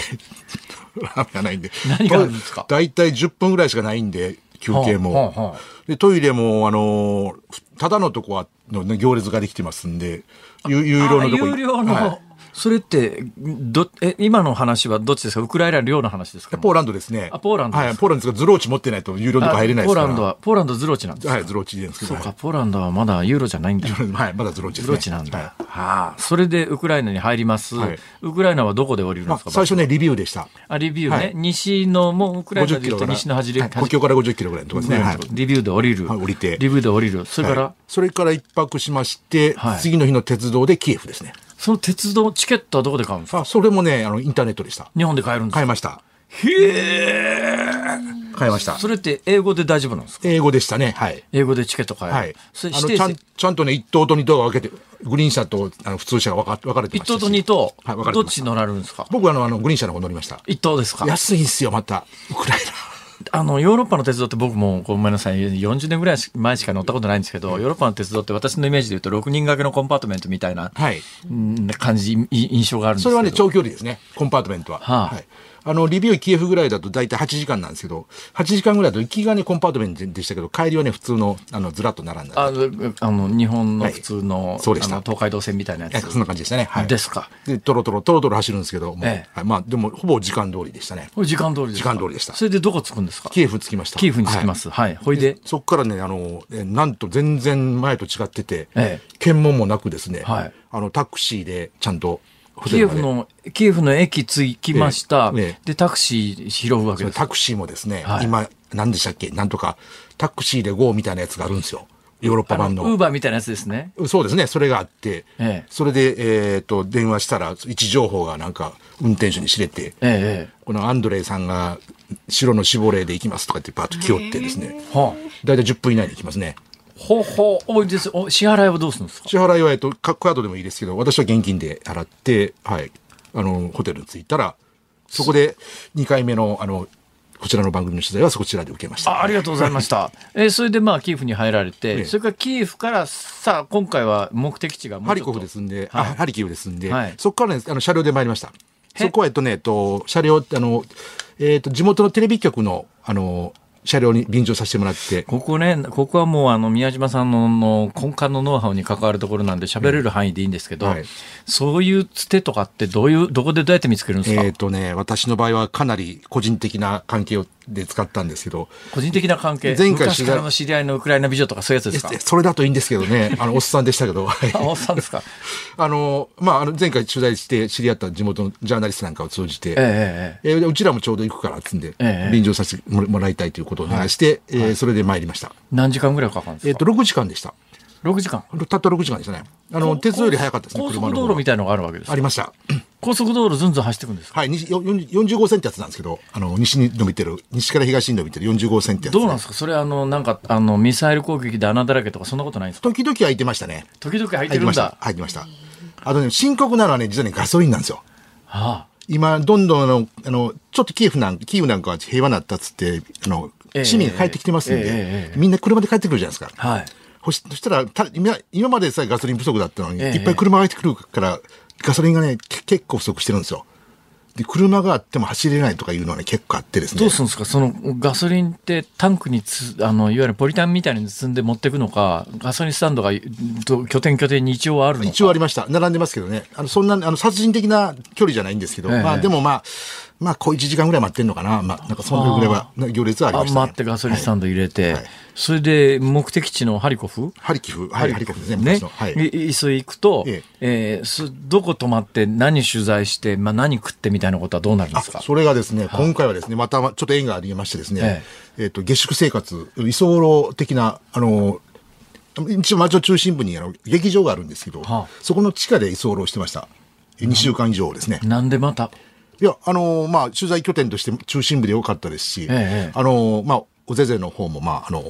ー、ラーメンはないんで。何があるんですか？だいたい10分ぐらいしかないんで、休憩も。はあはあ、で、トイレも、あのただのとこは、の行列ができてますんで、有料のとこ有料の、はいそれってどえ今の話はどっちですか？ウクライナ領の話ですか？ポーランドですね。あポーランドはい、ポーランドですが、ズローチ持ってないとユーロとか入れないですからポーランドは、ポーランドズローチなんですか？はい、ズローチですけど。そうか、ポーランドはまだユーロじゃないんだ。はい、まだズローチです、ね、ズローチなんだ。はい、はあ、それでウクライナに入ります。はい、ウクライナはどこで降りるんですか、最初ね、リビウでした。あ、リビウね。はい、西の、もうウクライナで言うと西の端で。国境から50キロぐらいのところですね。はい、リビウで降りる。降りて。リビウで降りる。それから、それから一泊しまして、次の日の鉄道でキエフですね。その鉄道チケットはどこで買うんですか？あ、それもね、あの、インターネットでした。日本で買えるんですか？買いました。へえ。買いました。それって英語で大丈夫なんですか？英語でしたね。はい。英語でチケット買える。はい。それあのちゃん、ちゃんとね、一等と二等が分けて、グリーン車とあの普通車が分か分かれてました一等と二等はい、分かれてどっち乗られるんですか？僕はあの、あのグリーン車の方乗りました。一等ですか？安いんすよ、また。ウクライナ。あの、ヨーロッパの鉄道って僕もごめんなさい、40年ぐらい前しか乗ったことないんですけど、ヨーロッパの鉄道って私のイメージで言うと6人掛けのコンパートメントみたいな、はい、感じ、印象があるんですそれはね、長距離ですね、コンパートメントは。はあ、はいあの、リビウキエフぐらいだと大体8時間なんですけど、8時間ぐらいだと行きがね、コンパートメントでしたけど、帰りはね、普通の、あの、ずらっと並んだ。ああの、日本の普通の、はい、そうでした。東海道線みたいなやつ。そんな感じでしたね。はい。ですか。で、とろとろ、とろとろ走るんですけど、ええ、はい、まあ、でも、ほぼ時間通りでしたね。時間通り時間通りでした。それでどこ着くんですか？キエフ着きました。キエフに着きます。はい。はい、ほいでそこからね、あの、えなんと全然前と違ってて、ええ、検問もなくですね、はい。あの、タクシーでちゃんと、キエフの、キエフの駅着きました。ええ、で、タクシー拾うわけですタクシーもですね、はい、今、何でしたっけ？なんとか、タクシーで GO みたいなやつがあるんですよ。ヨーロッパ版の。ウーバーみたいなやつですね。そうですね。それがあって、ええ、それで、えっ、ー、と、電話したら、位置情報がなんか、運転手に知れて、ええ、このアンドレイさんが、白の死亡例で行きますとかってパーッと気負ってですね、はあ、大体10分以内で行きますね。ほうほう、多いです。お支払いはどうするんですか？支払いは、えっと、カードでもいいですけど、私は現金で払って、はい、あの、ホテルに着いたら、そこで2回目の、あの、こちらの番組の取材はそちらで受けました。あありがとうございました。えー、それでまあキーフに入られて、それからキーフからさあ今回は目的地がハリコフですんで、はい、ハリキウですんで、はい、そこからねあの車両で参りました。そこはえっとねえっと車両あのえっと地元のテレビ局のあの車両に便乗させてもらって。ここね、ここはもうあの宮島さんのの根幹のノウハウに関わるところなんで喋れる範囲でいいんですけど、うんはい、そういうつてとかってどういう、どこでどうやって見つけるんですか？えっ、とね、私の場合はかなり個人的な関係をで使ったんですけど。個人的な関係？前回昔からの知り合いのウクライナ美女とかそういうやつですか？それだといいんですけどね。あの、おっさんでしたけど。おっさんですか？あの、まあ、あの、前回取材して知り合った地元のジャーナリストなんかを通じて、ええええ、うちらもちょうど行くからっつんで、ええ、臨場させてもらいたいということをお願いして、はい、えー、それで参りました。何時間ぐらいかかるんですか？えっ、と、6時間でした。6時間たった6時間ですね。あの、鉄道より早かったですね、高速道路みたいのがあるわけですありました。高速道路ずんずん走っていくんですはい、45線ってやつなんですけど、あの、西に伸びてる、西から東に伸びてる45線ってやつ、ね、どうなんですか？それあの、なんか、あの、ミサイル攻撃で穴だらけとか、そんなことないんですか？時々空いてましたね。時々空いてるんだ。入ってました。あとね、深刻なのはね、実はね、ガソリンなんですよ。はあ、今、どんどんあの、あの、ちょっとキエフなんキーウなんかは平和になったっつって、あの、市民が帰ってきてますんで、みんな車で帰ってくるじゃないですか。はい。そしたらた今、今までさえガソリン不足だったのに、いっぱい車が入ってくるから、ガソリンがね、結構不足してるんですよ。で、車があっても走れないとかいうのはね、結構あってですね。どうするんですか？そのガソリンってタンクにつ、あの、いわゆるポリタンみたいに積んで持っていくのか、ガソリンスタンドが拠点拠点に一応あるのか？一応ありました。並んでますけどね。あの、そんな、あの、殺人的な距離じゃないんですけど、ええ、まあ、でもまあ、まあ、こう1時間ぐらい待ってんのかな。まあ、なんかそのぐらいは、行列はありました、ね、待ってガソリンスタンド入れて、はい。はい、それで目的地のハリコフ？ハリキフ、はい、ハリコフですね。ね、はい、急い行くと、ええ。えー、どこ泊まって何取材して、まあ、何食ってみたいなことはどうなるんですか？それがですね、今回はですね、またちょっと縁がありましてですね、ええ。えー、と、下宿生活、居候的な、あの、一応町の中心部にあの劇場があるんですけど、はあ、そこの地下で居候してました。2週間以上ですね。なんでまた？いや、あのー、まあ、取材拠点として中心部でよかったですし、ええ、あのー、まあ、おぜぜの方も、まあ、あの、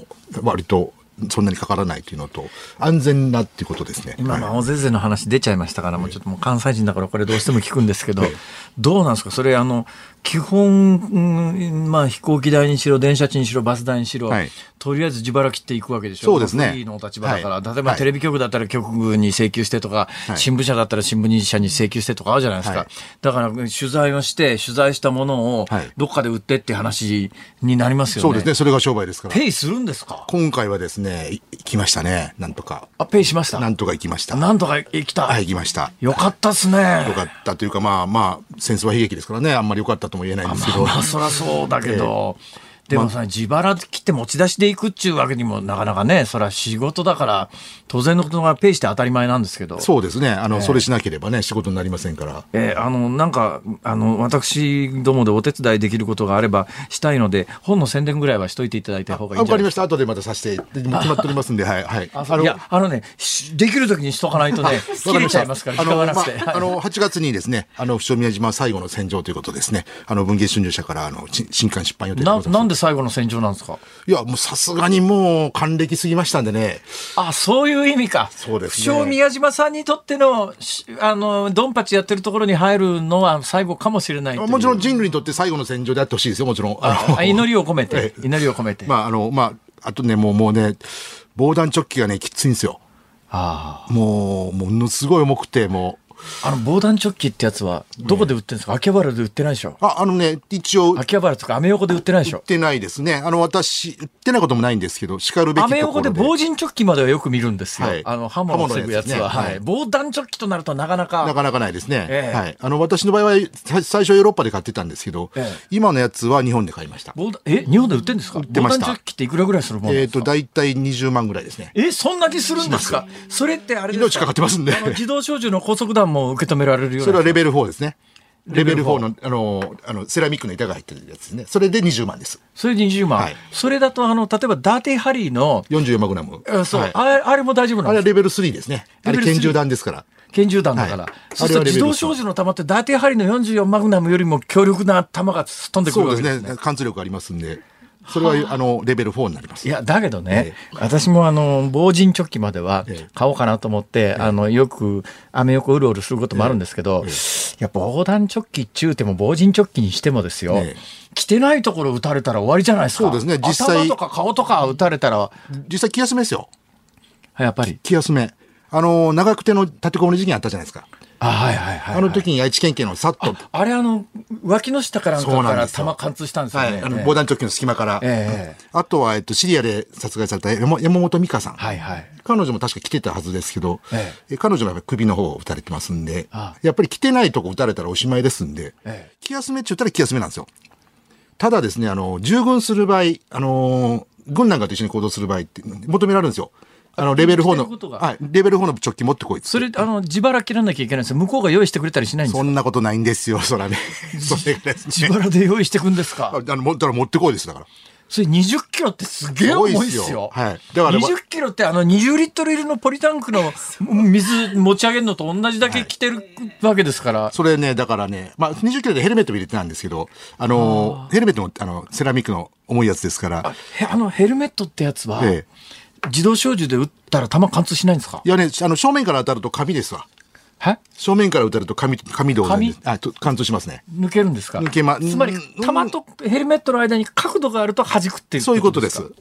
割と、そんなにかからないというのと、安全なっていうことですね。今、まあ、おぜぜの話出ちゃいましたから、もうちょっともう関西人だからこれどうしても聞くんですけど、どうなんですか？それ、あの、基本、うん、まあ飛行機代にしろ、電車賃にしろ、バス代にしろ、はい、とりあえず自腹切っていくわけでしょ。そうですね。フリーの立場だから、はい、例えばテレビ局だったら局に請求してとか、はい、新聞社だったら新聞社に請求してとかあるじゃないですか。だから取材をして、取材したものをどっかで売ってって話になりますよね。そうですね。それが商売ですから。ペイするんですか？今回はですね、行きましたね。なんとか。あ、ペイしました？なんとか行きました。なんとか行きた。はい、行きました。よかったっすね。よかったというか、まあまあ、戦争は悲劇ですからね、あんまりよかったとも言えないんですけど。まあ、そりゃそうだけど。えーでもさ、自腹切って持ち出しでいくっちゅうわけにもなかなかね、それは仕事だから、当然のことがペイして当たり前なんですけど。そうですね。あの、えー、それしなければね、仕事になりませんから。えー、あの、なんか、あの、私どもでお手伝いできることがあればしたいので、本の宣伝ぐらいはしといていただいた方がいいんじゃないですか。わかりました。後でまたさせて、決まっておりますんで、はい、はい。あのいや、あのね、できるときにしとかないとね、切れちゃいますから、あの、まあ、あの、8月にですね、あの、伏見宮島最後の戦場ということですね、あの、文芸春秋社から、あの、新刊出版予定ななんで最後の戦場なんですか？いや、もうさすがにもう還暦すぎましたんでね。あ、そういう意味か。そうですね。不宮島さんにとっての、あの、ドンパチやってるところに入るのは最後かもしれないもちろん人類にとって最後の戦場であってほしいですよ、もちろん。あ祈りを込めて。祈りを込めて。まあ、あの、まあ、あとね、もう、もうね、防弾チョッキがね、きついんですよ。ああ。もう、ものすごい重くて、もう、あの防弾チョッキってやつはどこで売ってるんですか、秋葉原で売ってないでしょ。ああのね一応秋葉原とかアメ横で売ってないでしょ。売ってないですね。あの私売ってないこともないんですけどしかるべきアメ横で防塵チョッキまではよく見るんですよ、はい、あの刃物を防ぐやつは、ね、はい、防弾チョッキとなるとなかなか。なかなかないですね、えー、はい、あの私の場合は最初ヨーロッパで買ってたんですけど、えー、今のやつは日本で買いました。え日本で売ってるんですか？売ってました。防弾チョッキっていくらぐらいするものですか？えっ、ー、と大体20万ぐらいですね。えそんなにするんですか？それってあれ命かかってますんで。自動小銃の高速弾も受け止められるるような。それはレベル4ですね。レベル4の、あの、あの、セラミックの板が入ってるやつですね。それで20万です。それで20万。はい、それだと、あの、例えば、ダーティーハリーの。44マグナム。そう、はい、あれ、あれも大丈夫なんですか？あれはレベル3ですね。あれ拳銃弾ですから。拳銃弾だから。はい、そうすると自動小銃の弾って、ダーティーハリーの44マグナムよりも強力な弾が飛んでくるわけですね。そうですね。貫通力ありますんで。それはあのレベル4になります。いやだけどね、えー、私もあの防塵チョッキまでは買おうかなと思って、えー、あのよくアメ横うろうろすることもあるんですけど、えー、やっぱ防弾チョッキっちゅうても防塵チョッキにしてもですよ。着てないところ撃たれたら終わりじゃないですか。そうですね。実際頭とか顔とか撃たれたら実際気休めですよ。やっぱり気休め。あの長久手の立てこもり事件あったじゃないですか。あはいはいはい、あの時に愛知県警のさっとあれあの脇の下からから弾貫通したんですよね、はい、あの防弾チョッキの隙間から、えー、あとは、えっと、シリアで殺害された山本美香さん、はいはい、彼女も確か来てたはずですけど、えー、彼女は首の方を撃たれてますんでやっぱり来てないとこ撃たれたらおしまいですんで、えー、気休めって言ったら気休めなんですよ。ただですね、あの、従軍する場合、あの、軍団がと一緒に行動する場合って求められるんですよ。あの、レベル4の、はい、レベル4の直帰持ってこいそれ、あの、自腹切らなきゃいけないんですよ。向こうが用意してくれたりしないんですか？そんなことないんですよ、そらね。それね、自腹で用意してくんですか？あの、だから持ってこいです、だから。それ20キロってすげえ重いですよ。はい。だから20キロってあの20リットル入りのポリタンクの水持ち上げるのと同じだけ着てるわけですから。それね、だからね、まあ20キロでヘルメットも入れてたんですけど、あの、ヘルメットもあのセラミックの重いやつですから。ああのヘルメットってやつは、ええ、自動小銃で撃ったら弾貫通しないんですか？いやね、あの正面から当たると紙ですわ。正面から撃たれると紙、紙道紙あ、貫通しますね。抜けるんですか？抜けま、つまり、弾とヘルメットの間に角度があると弾くっていうそういうことです。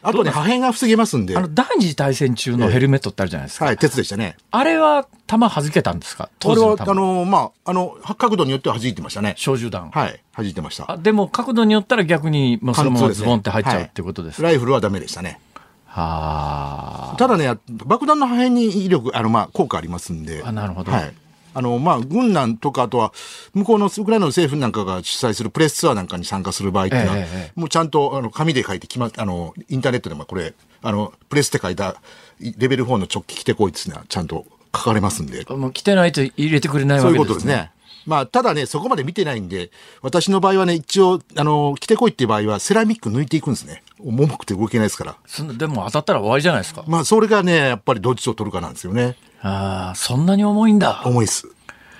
あとね、破片が防げますんで。あの、第二次大戦中のヘルメットってあるじゃないですか。はい、鉄でしたね。あれは、弾弾けたんですか？当時は、あの、まあ、あの、角度によっては弾いてましたね。小銃弾。はい、弾いてました。あでも、角度によったら逆に、もうそのままズボンって入っちゃうってことです、ライフルはダメでしたね。はあ。ただね、爆弾の破片に威力、あの、まあ、効果ありますんで。あ、なるほど。はい。あの、まあ、軍団とか、あとは、向こうのウクライナの政府なんかが主催するプレスツアーなんかに参加する場合っていうのは、ええ、もうちゃんと、あの、紙で書いて決まあの、インターネットでもこれ、あの、プレスって書いた、レベル4の直帰来てこいっていうのは、ちゃんと書かれますんで。もう来てないと入れてくれないわけですね。そういうことですね。まあ、ただね、そこまで見てないんで、私の場合はね、一応、あの、来てこいっていう場合は、セラミック抜いていくんですね。重くて動けないですから。そでも当たったら終わりじゃないですか。まあ、それがね、やっぱりどっちを取るかなんですよね。ああ、そんなに重いんだ。重いです。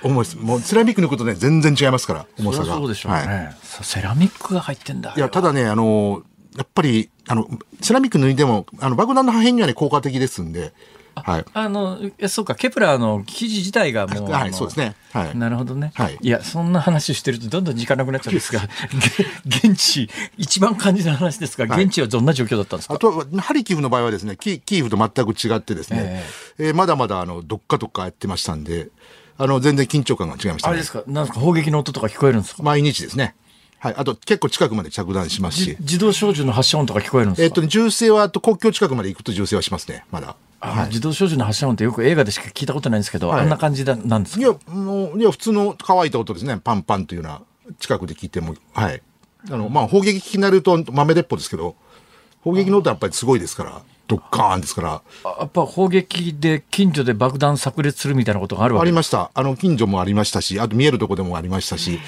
重いです。もうセラミックのことね、全然違いますから、重さが。そうでしょうね、はい、セラミックが入ってんだ。いや、ただね、あの、やっぱり、あの、セラミック抜いても、あの、爆弾の破片にはね、効果的ですんで、はい、あのそうかケプラーの記事自体がもうはいそうですね、はい、なるほどね、はい、いやそんな話してるとどんどん時間なくなっちゃうんですが 現地一番感じた話ですが現地はどんな状況だったんですか、あとハリキウの場合はですねキキーフと全く違ってですね、えー、えー、まだまだあのどっかどっかやってましたんであの全然緊張感が違いました、ね、あれですか？なんか？砲撃の音とか聞こえるんですか？毎日ですね。はい。あと、結構近くまで着弾しますし。自動小銃の発射音とか聞こえるんですか？えっと、銃声は、と国境近くまで行くと銃声はしますね、まだ。はい、自動小銃の発射音ってよく映画でしか聞いたことないんですけど、はい、あんな感じだなんですか？いや、もう、いや、普通の乾いた音ですね。パンパンというような、近くで聞いても、はい。あの、まあ、砲撃機になると豆鉄砲ですけど、砲撃の音はやっぱりすごいですから、ドッカーンですから。やっぱ砲撃で近所で爆弾炸裂するみたいなことがあるわけありました。あの、近所もありましたし、あと見えるとこでもありましたし、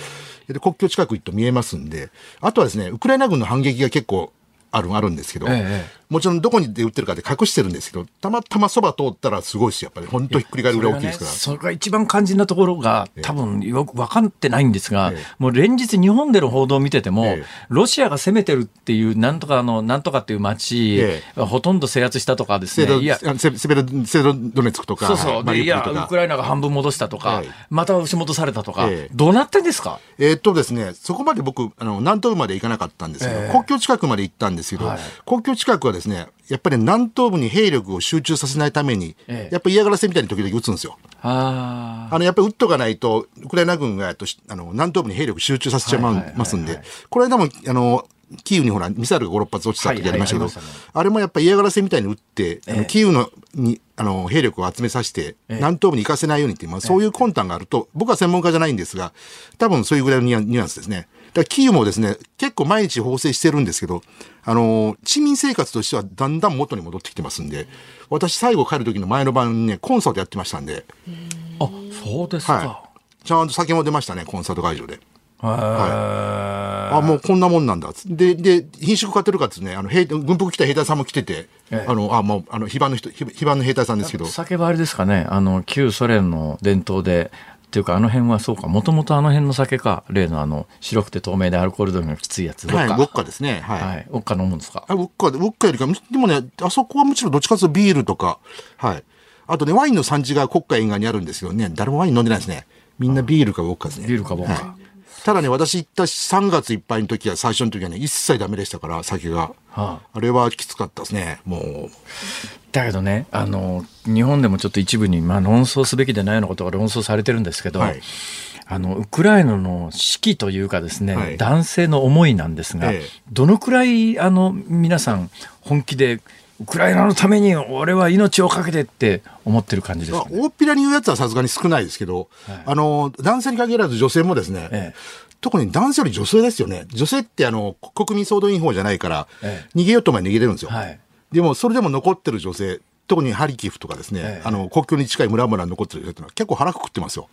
で国境近く行くと見えますんで、あとはですね、ウクライナ軍の反撃が結構ある、あるんですけど、ええ、もちろんどこにで売ってるかで隠してるんですけど、たまたまそば通ったらすごいですよ。やっぱり本当ひっくり返るぐらい大きいですから。それ,、が一番肝心なところが、多分よく分かってないんですが、え、もう連日日本での報道を見てても、ロシアが攻めてるっていう、なんとかの、なんとかっていう街、ほとんど制圧したとかですね。いやセベロ、ドネツクとか。そうそう。いや、ウクライナが半分戻したとか、また押し戻されたとか、どうなってんですか？えー、っとですね、そこまで僕、あの、南東部まで行かなかったんですけど、国境近くまで行ったんですけど、国境近くはですね、やっぱり南東部に兵力を集中させないために、ええ、やっぱり嫌がらせみたいに時々撃つんですよ。あの、やっぱり撃っとかないと、ウクライナ軍がとあの南東部に兵力集中させちゃいますんで、これでも、あの、キーウにほら、ミサイルが5、6発落ちたってやりましたけど、あれもやっぱり嫌がらせみたいに撃って、あのキーウのにあの兵力を集めさせて、南東部に行かせないようにっていう、まあ、そういう魂胆があると、僕は専門家じゃないんですが、多分そういうぐらいのニュアンスですね。だキーウもですね、結構毎日縫製してるんですけど、あの、市民生活としてはだんだん元に戻ってきてますんで、私最後帰る時の前の晩にね、コンサートやってましたんで。あ、そうですか。はい、ちゃんと酒も出ましたね、コンサート会場で。はい。あ、もうこんなもんなんだ。で、で、品種買ってるかってね、あの、兵、軍服着た兵隊さんも来てて、あの、あ、もう、あの、非番の人、非番の兵隊さんですけど。酒はあれですかね、あの、旧ソ連の伝統で、っていうかあの辺はそうか。もともとあの辺の酒か。例のあの白くて透明でアルコール度がきついやつ。はいウォッカ。ですね。はい、はい、ウォッカ飲むんですか？あウォッカウォッカよりかでもねあそこはむしろどっちかというとビールとか。はい。あとねワインの産地が国家沿岸にあるんですけどね。誰もワイン飲んでないですね。みんなビールかウォッカですね。ビールかウォッカ、はい。ただね、私行った3月いっぱいの時は、最初の時はね、一切ダメでしたから、酒が。はあ、あれはきつかったですね、もう。だけどね、あの、日本でもちょっと一部に、まあ、論争すべきでないようなことが論争されてるんですけど、はい、あの、ウクライナの士気というかですね、はい、男性の思いなんですが、ええ、どのくらい、あの、皆さん、本気で、ウクライナのために俺は命をかけてって思ってる感じです、ね、大っぴらに言うやつはさすがに少ないですけど、はい、あの、男性に限らず女性もですね、ええ、特に男性より女性ですよね。女性ってあの、国民総動員法じゃないから、ええ、逃げようと前逃げれるんですよ。はい、でも、それでも残ってる女性、特にハリキフとかですね、え、あの、国境に近い村々に残ってる女性ってのは結構腹くくってますよ。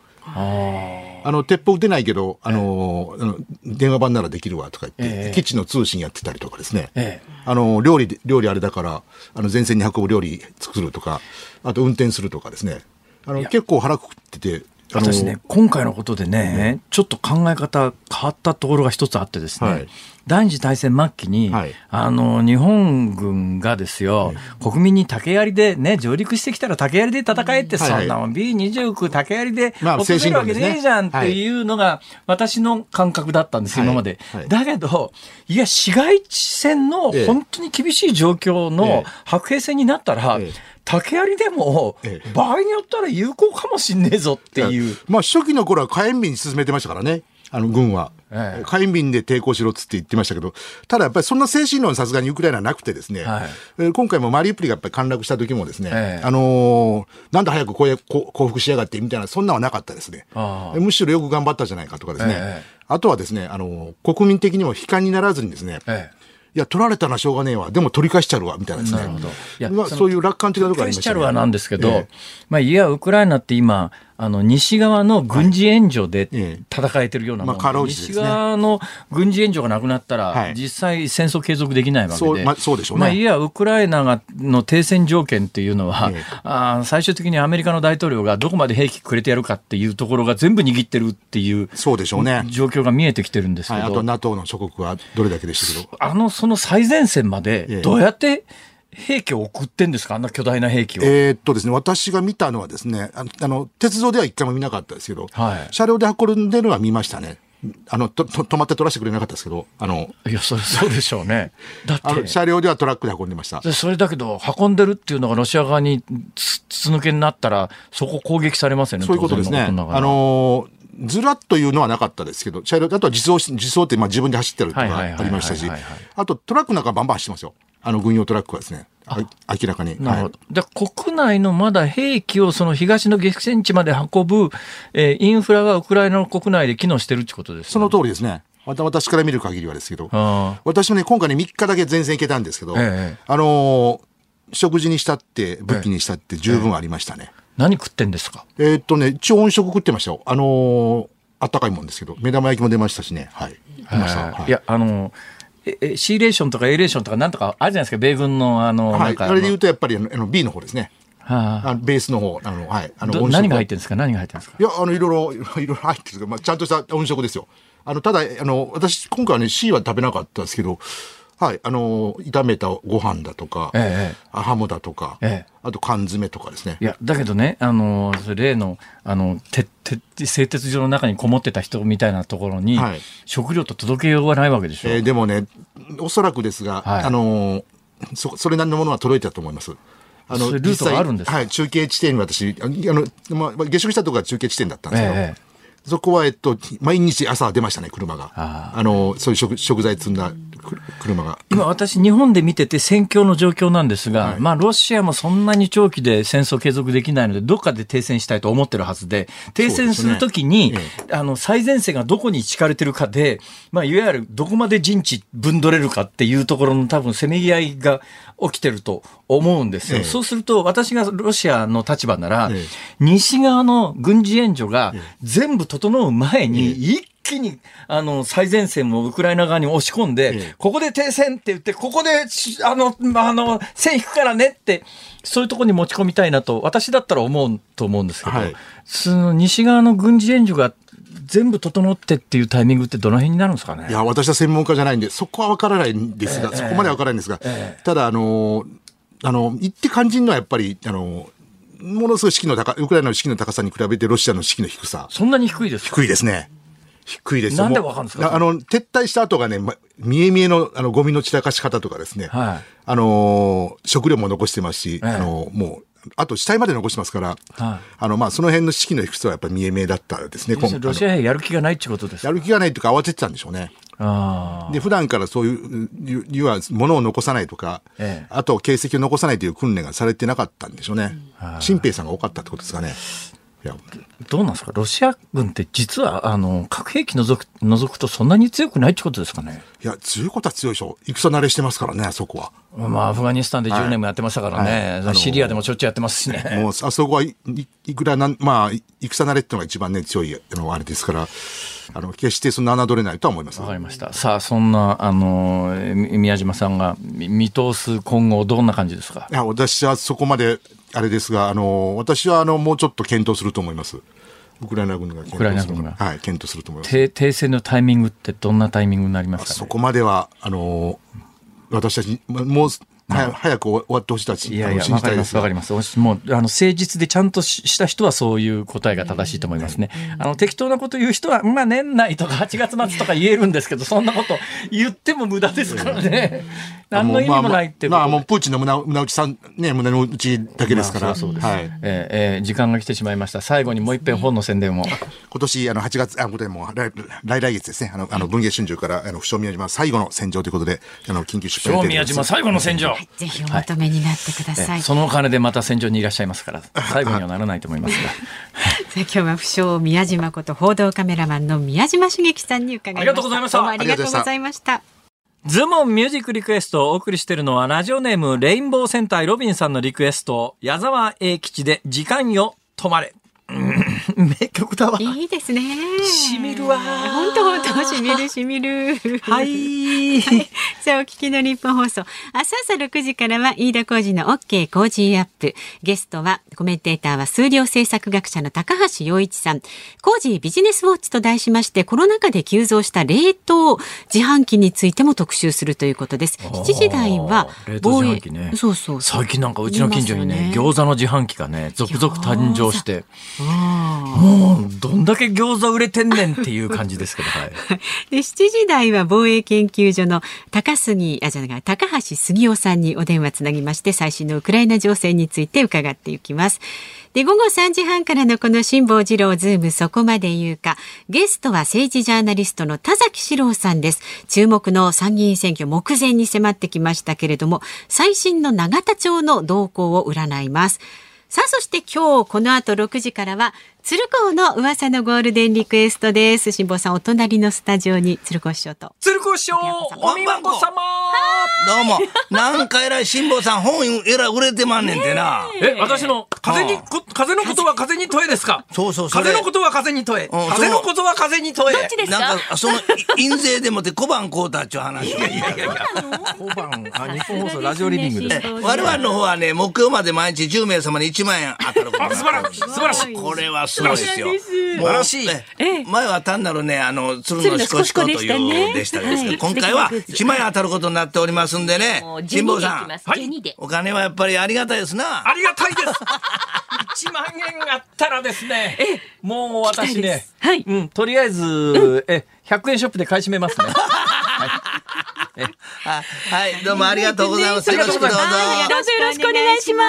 あの、鉄砲撃てないけど、あの、電話番ならできるわとか言って、基地の通信やってたりとかですね、あの、料理、料理あれだから、あの、前線に運ぶ料理作るとか、あと運転するとかですね、あの、結構腹くくってて、私ね、今回のことでね、ちょっと考え方変わったところが一つあってですね、はい、第二次大戦末期に、はい、あの、日本軍がですよ、国民に竹槍でね、上陸してきたら竹槍で戦えって、そんなもん B29 竹槍で落とせるわけねえじゃんっていうのが私の感覚だったんです、今まで。だけど、いや、市街地戦の本当に厳しい状況の白兵戦になったら、竹槍でも、場合によったら有効かもしんねえぞっていう。まあ、初期の頃は火炎瓶に進めてましたからね。あの、軍は。ええ、火炎瓶で抵抗しろっつって言ってましたけど、ただやっぱりそんな精神論さすがにウクライナはなくてですね、はい、今回もマリウポリがやっぱり陥落した時もですね、え、あのー、なんで早くこう降伏しやがってみたいな、そんなはなかったですね。むしろよく頑張ったじゃないかとかですね。あとはですね、あのー、国民的にも悲観にならずにですね、いや、取られたらしょうがねえわ。でも取り返しちゃるわ、みたいなですね。なるほど。いや、まあ、そういう楽観的なところありましたね。取り返しちゃるわなんですけど、ええ、まあ、いや、ウクライナって今、あの西側の軍事援助で戦えてるようなもん、はいまあね、西側の軍事援助がなくなったら、はい、実際戦争継続できないわけで、そう,、まあ、そうでしょうね。まあ、いや、ウクライナがの停戦条件っていうのは、えあ最終的にアメリカの大統領がどこまで兵器くれてやるかっていうところが全部握ってるっていうそうでしょうね。状況が見えてきてるんですけど、はい、あと NATO の諸国はどれだけでしたけど。あの、その最前線までどうやって、兵器を送ってんですか？あんな巨大な兵器を。えー、っとですね、私が見たのはですね、あの、あの鉄道では一回も見なかったですけど、はい、車両で運んでるのは見ましたね。あの、と、と、止まって取らせてくれなかったですけど、あの。いや、それ、そうでしょうね。だって。車両ではトラックで運んでました。それだけど、運んでるっていうのがロシア側に筒抜けになったら、そこ攻撃されますよね。そういうことですね。あのー、ずらっというのはなかったですけど、車両、あとは自走、自走ってまあ自分で走ってるとかありましたし、あとトラックなんかバンバン走ってますよ。あの軍用トラックはですね。明らかに。なるほど。はい、国内のまだ兵器をその東の激戦地まで運ぶ、えー、インフラがウクライナの国内で機能してるってことです、ね、その通りですね。私から見る限りはですけど、私もね、今回ね、3日だけ前線行けたんですけど、ええ、あのー、食事にしたって、武器にしたって十分ありましたね。え、何食ってんですか？えー、っとね、一応音食食ってましたよ。あのー、あったかいもんですけど、目玉焼きも出ましたしね。はい。いました。はい、いや、あのーえ C レーションとか A レーションとかなんとかあるじゃないですか、米軍のあの、はい、あれで言うとやっぱりあの B の方ですね。はあ、あベースの方、あの、はい。あの、何が入ってるんですか？何が入ってるんですか？いや、あの、いろいろ、いろいろ入ってるまあ、ちゃんとした音色ですよ。あの、ただ、あの、私、今回はね、C は食べなかったですけど、はい、あの炒めたご飯だとか、ええ、ハムだとか、ええ、あと缶詰とかですね。いやだけどね、あの例のあのてて製鉄所の中にこもってた人みたいなところに、はい、食料と届けようがないわけでしょ。えー、でもね、おそらくですが、はい、あのそそれなりのものは届いたと思います。あのルートがあるんですはい、中継地点に私、あのまあ、下宿したところが中継地点だったんですけど。ええそこは、えっと、毎日朝出ましたね、車が。あの、そういう食食材積んだ車が。今私日本で見てて戦況の状況なんですが、はい、まあロシアもそんなに長期で戦争継続できないので、どっかで停戦したいと思ってるはずで、停戦するときに、ねええ、あの、最前線がどこに敷かれてるかで、まあいわゆるどこまで陣地分取れるかっていうところの多分せめぎ合いが起きてると思うんですよ。え、そうすると私がロシアの立場なら、西側の軍事援助が全部整う前に一気に、あの、最前線もウクライナ側に押し込んで、ええ、ここで停戦って言って、ここで、あの、あの、線引くからねって、そういうところに持ち込みたいなと、私だったら思うと思うんですけど、はい、その西側の軍事援助が全部整ってっていうタイミングってどの辺になるんですかね？いや、私は専門家じゃないんで、そこは分からないんですが、え、そこまでは分からないんですが、ただ、あの、あの、言って感じるのはやっぱり、あの、ものすごい士気の高、ウクライナの士気の高さに比べてロシアの士気の低さ。そんなに低いです低いですね。低いですなんでわかるんですか？あの、撤退した後がね、ま、見え見えの、あの、ゴミの散らかし方とかですね。はい。あのー、食料も残してますし、あのー、もう、あと死体まで残してますから、はい、あの、まあ、その辺の士気の低さはやっぱり見え見えだったですね。ロシア兵やる気がないってことですやる気がないというか慌ててたんでしょうね。で、普段からそういう、いうは、物を残さないとか、ええ、あと形跡を残さないという訓練がされてなかったんでしょうね。新兵さんが多かったってことですかね。いやどうなんですか？ロシア軍って実はあの核兵器除く除くとそんなに強くないってことですかね？いや強いことは強いでしょ戦慣れしてますからねあそこは。まあアフガニスタンで10年もやってましたからね、はい。はい、シリアでもしょっちゅうやってますしね。もうあそこはいいくらなんまあ戦慣れっていうのが一番ね強いのあれですからあの決してそんな侮れないとは思います。わかりました。さあそんなあの宮島さんが見通す今後どんな感じですか？いや私はそこまであれですが、あの、私はあの、もうちょっと検討すると思います。ウクライナ軍が検討するは。い、検討すると思います。停戦のタイミングってどんなタイミングになりますか、ね、そこまではあの私たちもう早早く終わってほしいたち。いやいや、わかります、わかります。もう、あの、誠実でちゃんとした人はそういう答えが正しいと思いますね。あの、適当なこと言う人は、まあ、年内とか8月末とか言えるんですけど、そんなこと言っても無駄ですからね。何の意味もないってまあ、もうプーチンの胸胸内さん、ね、胸の内だけですから。そうです。はい。えー、時間が来てしまいました。最後にもう一遍本の宣伝を。今年、あの、8月、あ、これも来、来来月ですね。あの、あの文藝春秋から、あの、不詳宮島最後の戦場ということで、あの、緊急出版不詳宮島最後の戦場。ぜひお求めになってください。そのお金でまた戦場にいらっしゃいますから、最後にはならないと思いますが。今日は不詳宮島こと報道カメラマンの宮島茂樹さんに伺いました。ありがとうございました。ありがとうございました。ズモンミュージックリクエストをお送りしているのはラジオネームレインボー戦隊ロビンさんのリクエスト矢沢永吉で時間よ止まれ名曲だわ。いいですね。しみるわ。本当本当しみる しみる。はい。さあお聞きの日本放送。明日朝6時からは飯田浩二の OK 工事アップ。ゲストはコメンテーターは数量政策学者の高橋洋一さん。工事ビジネスウォッチと題しましてコロナ禍で急増した冷凍自販機についても特集するということです。7時台は防衛、ね、そうそう最近なんかうちの近所にね、ね餃子の自販機がね続々誕生して。もうどんだけ餃子売れてんねんっていう感じですけど、はい、で7時台は防衛研究所の高杉あじゃない高橋杉雄さんにお電話つなぎまして最新のウクライナ情勢について伺っていきます。で午後3時半からのこの辛坊治郎ズームそこまで言うか。ゲストは政治ジャーナリストの田崎史郎さんです。注目の参議院選挙目前に迫ってきましたけれども最新の永田町の動向を占います。さあそして今日この後6時からは鶴光の噂のゴールデンリクエストです。辛坊さん、お隣のスタジオに鶴光師匠と。鶴光師匠、お見事様どうも。なんかえらい辛坊さん、本えら売れてまんねんてな。え、私の、風に、風のことは風に問えですか？そうそう風のことは風に問え。風のことは風に問え。どっちですか？なんか、その、印税でもって小判買うたっちゅう話。いやいやいや小判、あ、日本放送ラジオリビングです。我々の方はね、木曜まで毎日10名様に1万円当たる素晴らしい。素晴らしい。これはすごいですよ。素晴らしい。前は単なるね、あの、鶴のしこしこというでしたですけど、今回は1万円当たることになっておりますんでね、辛坊さん、お金はやっぱりありがたいですな。ありがたいです。1万円あったらですね、もう私ね、はい、うん、とりあえず、え、100円ショップで買い占めますね。はい、どうもありがとうございます。よろしくどうぞ。よろしくお願いしま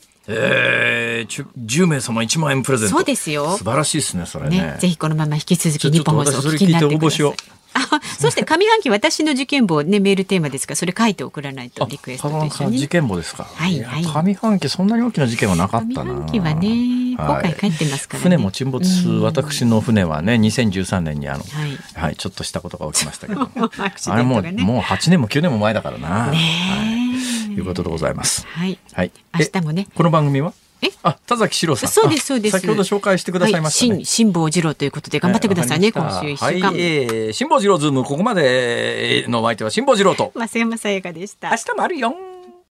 す。えー、10名様1万円プレゼント。そうですよ。素晴らしいですね、それね。ねぜひこのまま引き続き日本放送を聞きになってください。あ、そして上半期私の受験簿ねメールテーマですからそれ書いて送らないとリクエストと一緒に。受験簿ですか。はいはい。上半期そんなに大きな事件はなかったな。上半期はね、今回帰ってますから、ね、船も沈没、私の船はね2013年にあの、はい、はい、ちょっとしたことが起きましたけど、あれもうもう8年も9年も前だからな。ね、はい、いうことでございます。はい。はい。明日もね。この番組は？え？あ田崎史郎さん。そうですそうです。先ほど紹介してくださいました、ね。はい、辛坊治郎ということで頑張ってくださいね、今週一週間、はい、えー、辛坊治郎ズームここまでのお相手は辛坊治郎と。増山さやかでした。明日もあるよ